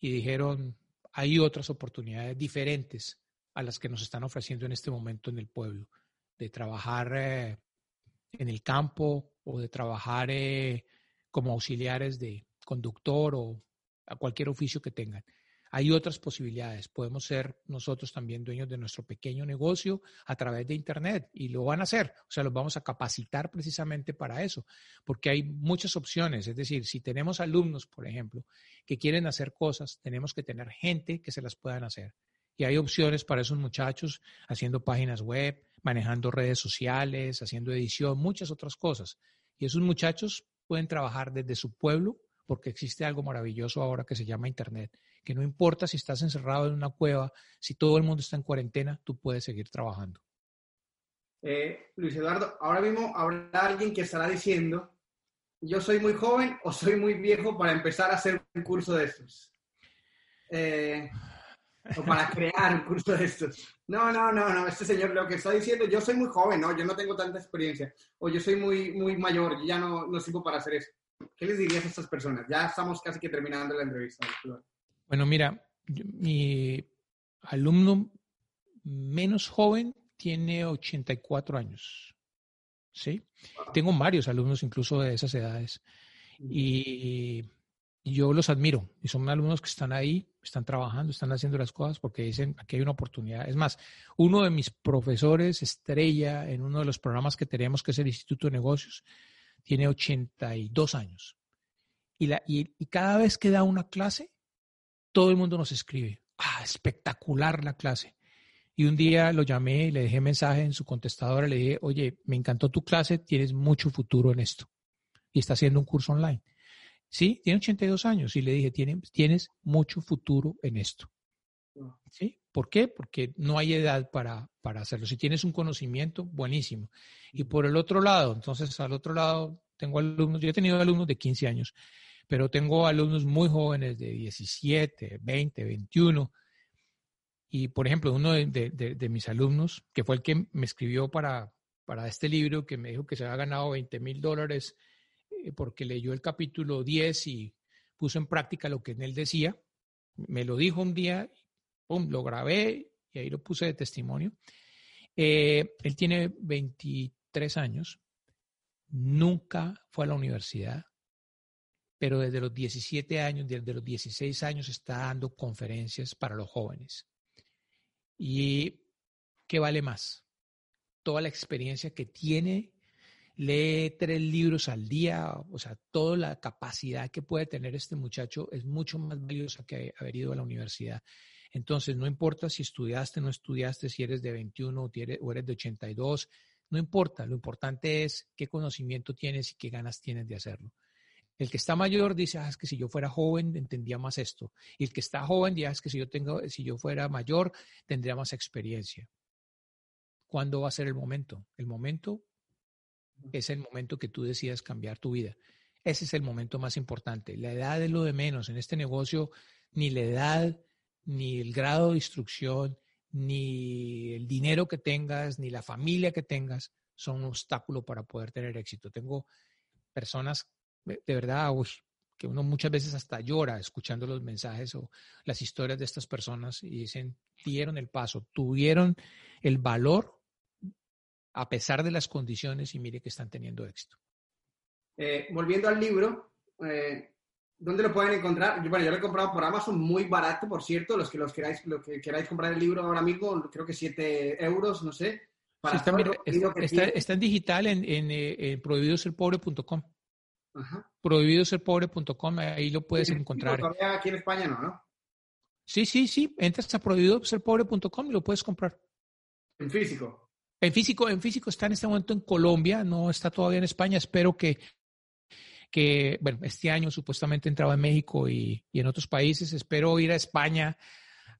Y dijeron, hay otras oportunidades diferentes a las que nos están ofreciendo en este momento en el pueblo, de trabajar eh, en el campo o de trabajar eh, como auxiliares de conductor o a cualquier oficio que tengan. Hay otras posibilidades. Podemos ser nosotros también dueños de nuestro pequeño negocio a través de Internet y lo van a hacer. O sea, los vamos a capacitar precisamente para eso, porque hay muchas opciones. Es decir, si tenemos alumnos, por ejemplo, que quieren hacer cosas, tenemos que tener gente que se las puedan hacer. Y hay opciones para esos muchachos haciendo páginas web, manejando redes sociales, haciendo edición, muchas otras cosas. Y esos muchachos pueden trabajar desde su pueblo porque existe algo maravilloso ahora que se llama Internet, que no importa si estás encerrado en una cueva, si todo el mundo está en cuarentena, tú puedes seguir trabajando. Eh, Luis Eduardo, ahora mismo habrá alguien que estará diciendo, yo soy muy joven o soy muy viejo para empezar a hacer un curso de estos. Eh, o para crear un curso de estos. No, no, no, no, este señor lo que está diciendo, yo soy muy joven, no, yo no tengo tanta experiencia, o yo soy muy, muy mayor, yo ya no, no sirvo para hacer eso. ¿Qué les dirías a estas personas? Ya estamos casi que terminando la entrevista. Bueno, mira, mi alumno menos joven tiene 84 años. ¿Sí? Tengo varios alumnos incluso de esas edades. Y yo los admiro. Y son alumnos que están ahí, están trabajando, están haciendo las cosas porque dicen, aquí hay una oportunidad. Es más, uno de mis profesores estrella en uno de los programas que tenemos, que es el Instituto de Negocios, tiene 82 años. Y, la, y, cada vez que da una clase, todo el mundo nos escribe, ah, espectacular la clase. Y un día lo llamé, le dejé mensaje en su contestadora, le dije, oye, me encantó tu clase, tienes mucho futuro en esto. Y está haciendo un curso online. Sí, tiene 82 años y le dije, tienes, tienes mucho futuro en esto. ¿Sí? ¿Por qué? Porque no hay edad para, para hacerlo. Si tienes un conocimiento, buenísimo. Y por el otro lado, entonces al otro lado tengo alumnos, yo he tenido alumnos de 15 años, pero tengo alumnos muy jóvenes de 17, 20, 21. Y por ejemplo, uno de, mis alumnos, que fue el que me escribió para, para este libro, que me dijo que se había ganado 20 mil dólares eh, porque leyó el capítulo 10 y puso en práctica lo que en él decía, me lo dijo un día lo grabé y ahí lo puse de testimonio. Eh, él tiene 23 años, nunca fue a la universidad, pero desde los 17 años, desde los 16 años está dando conferencias para los jóvenes. ¿Y qué vale más? Toda la experiencia que tiene, lee tres libros al día, o sea, toda la capacidad que puede tener este muchacho es mucho más valiosa que haber ido a la universidad. Entonces, no importa si estudiaste o no estudiaste, si eres de 21 o eres de 82, no importa. Lo importante es qué conocimiento tienes y qué ganas tienes de hacerlo. El que está mayor dice, ah, es que si yo fuera joven entendía más esto. Y el que está joven dice, ah, es que si yo, tengo, si yo fuera mayor tendría más experiencia. ¿Cuándo va a ser el momento? El momento es el momento que tú decidas cambiar tu vida. Ese es el momento más importante. La edad es lo de menos. En este negocio, ni la edad, ni el grado de instrucción, ni el dinero que tengas, ni la familia que tengas son un obstáculo para poder tener éxito. Tengo personas de verdad que uno muchas veces hasta llora escuchando los mensajes o las historias de estas personas y dicen, dieron el paso, tuvieron el valor a pesar de las condiciones y mire que están teniendo éxito. Eh, volviendo al libro, eh, ¿Dónde lo pueden encontrar? Yo, bueno, yo lo he comprado por Amazon muy barato, por cierto. Los que los queráis, que queráis comprar el libro ahora mismo, creo que 7 euros, no sé. está, en digital en, en, eh, prohibidoserpobre.com. Prohibidoserpobre.com, ahí lo puedes encontrar. Todavía aquí en España no, ¿no? Sí, sí, sí. Entras a prohibidoserpobre.com y lo puedes comprar. ¿En físico? En físico, en físico está en este momento en Colombia, no está todavía en España. Espero que que, bueno, este año supuestamente entraba en México y, en otros países. Espero ir a España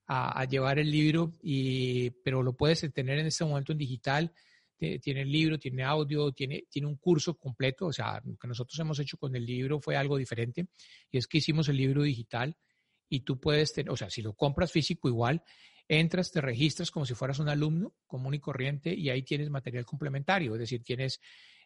a, llevar el libro, y, pero lo puedes tener en este momento en digital. Tiene el libro, tiene audio, tiene, tiene un curso completo. O sea, lo que nosotros hemos hecho con el libro fue algo diferente. Y es que hicimos el libro digital y tú puedes tener, o sea, si lo compras físico igual, entras, te registras como si fueras un alumno común y corriente y ahí tienes material complementario, es decir, tienes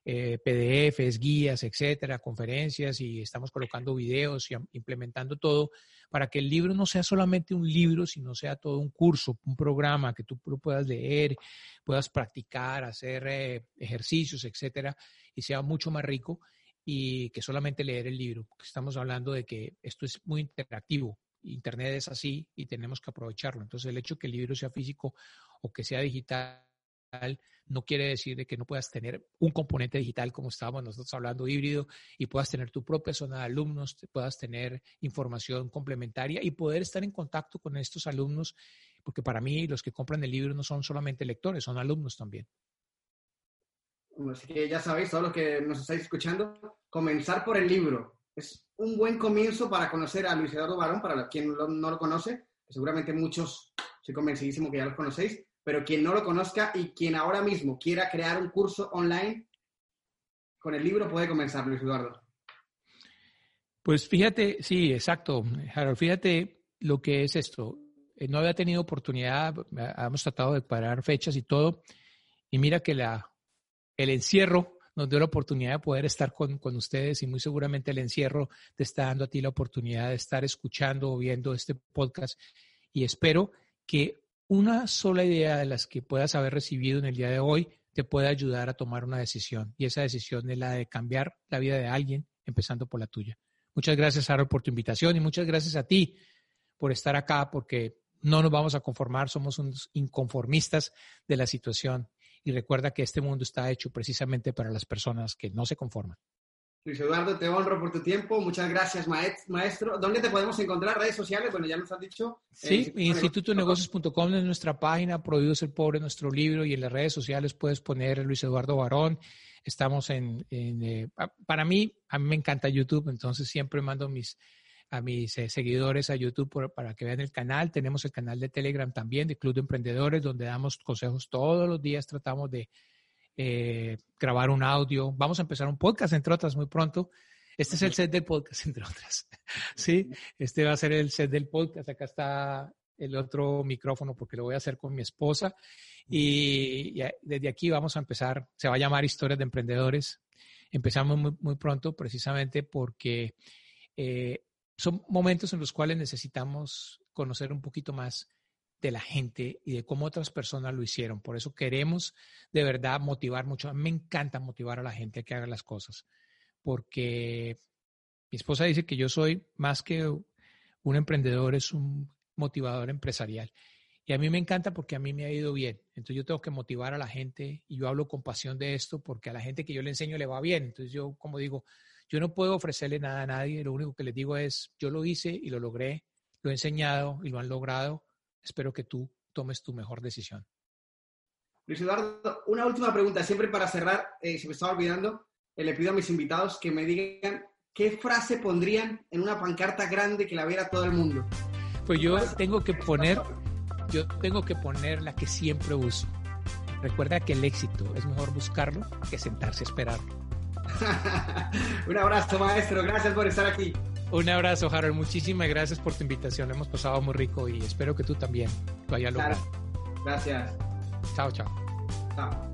eh, PDFs, guías, etcétera, conferencias y estamos colocando videos y implementando todo para que el libro no sea solamente un libro, sino sea todo un curso, un programa que tú puedas leer, puedas practicar, hacer eh, ejercicios, etcétera, y sea mucho más rico y que solamente leer el libro. Estamos hablando de que esto es muy interactivo. Internet es así y tenemos que aprovecharlo. Entonces, el hecho que el libro sea físico o que sea digital no quiere decir de que no puedas tener un componente digital como estábamos nosotros hablando híbrido y puedas tener tu propia zona de alumnos, puedas tener información complementaria y poder estar en contacto con estos alumnos, porque para mí los que compran el libro no son solamente lectores, son alumnos también. Así que ya sabéis, todos los que nos estáis escuchando, comenzar por el libro. Es un buen comienzo para conocer a Luis Eduardo Barón, para quien no lo conoce, seguramente muchos, estoy convencidísimo que ya los conocéis, pero quien no lo conozca y quien ahora mismo quiera crear un curso online, con el libro puede comenzar, Luis Eduardo. Pues fíjate, sí, exacto, Harold, fíjate lo que es esto. Eh, no había tenido oportunidad, hemos tratado de parar fechas y todo, y mira que la, el encierro nos dio la oportunidad de poder estar con, con, ustedes y muy seguramente el encierro te está dando a ti la oportunidad de estar escuchando o viendo este podcast y espero que una sola idea de las que puedas haber recibido en el día de hoy te puede ayudar a tomar una decisión y esa decisión es la de cambiar la vida de alguien, empezando por la tuya. Muchas gracias, Harold, por tu invitación y muchas gracias a ti por estar acá porque no nos vamos a conformar, somos unos inconformistas de la situación y recuerda que este mundo está hecho precisamente para las personas que no se conforman. Luis Eduardo, te honro por tu tiempo. Muchas gracias, maestro. ¿Dónde te podemos encontrar? ¿Redes sociales? Bueno, ya nos has dicho. Sí, eh, institutonegocios.com es nuestra página, Prohibido el Pobre, nuestro libro, y en las redes sociales puedes poner Luis Eduardo Barón. Estamos en, eh, para mí, a mí me encanta YouTube, entonces siempre mando mis, a mis eh, seguidores a YouTube para que vean el canal. Tenemos el canal de Telegram también, de Club de Emprendedores, donde damos consejos todos los días, tratamos de eh, grabar un audio. Vamos a empezar un podcast, entre otras, muy pronto. Este es el set del podcast, entre otras. Sí, este va a ser el set del podcast. Acá está el otro micrófono porque lo voy a hacer con mi esposa. Y, desde aquí vamos a empezar. Se va a llamar Historias de Emprendedores. Empezamos muy, pronto precisamente porque eh, son momentos en los cuales necesitamos conocer un poquito más de la gente y de cómo otras personas lo hicieron. Por eso queremos de verdad motivar mucho. A mí me encanta motivar a la gente a que haga las cosas, porque mi esposa dice que yo soy más que un emprendedor, es un motivador empresarial. Y a mí me encanta porque a mí me ha ido bien. Entonces yo tengo que motivar a la gente y yo hablo con pasión de esto porque a la gente que yo le enseño le va bien. Entonces yo, como digo, yo no puedo ofrecerle nada a nadie. Lo único que les digo es, yo lo hice y lo logré, lo he enseñado y lo han logrado espero que tú tomes tu mejor decisión. Luis Eduardo, una última pregunta, siempre para cerrar, eh, se me estaba olvidando, eh, le pido a mis invitados que me digan qué frase pondrían en una pancarta grande que la viera todo el mundo. Pues yo tengo que poner, yo tengo que poner la que siempre uso. Recuerda que el éxito es mejor buscarlo que sentarse a esperarlo. Un abrazo, maestro. Gracias por estar aquí. Un abrazo, Harold. Muchísimas gracias por tu invitación. Hemos pasado muy rico y espero que tú también lo hayas logrado. Gracias. Chao, chao. Chao.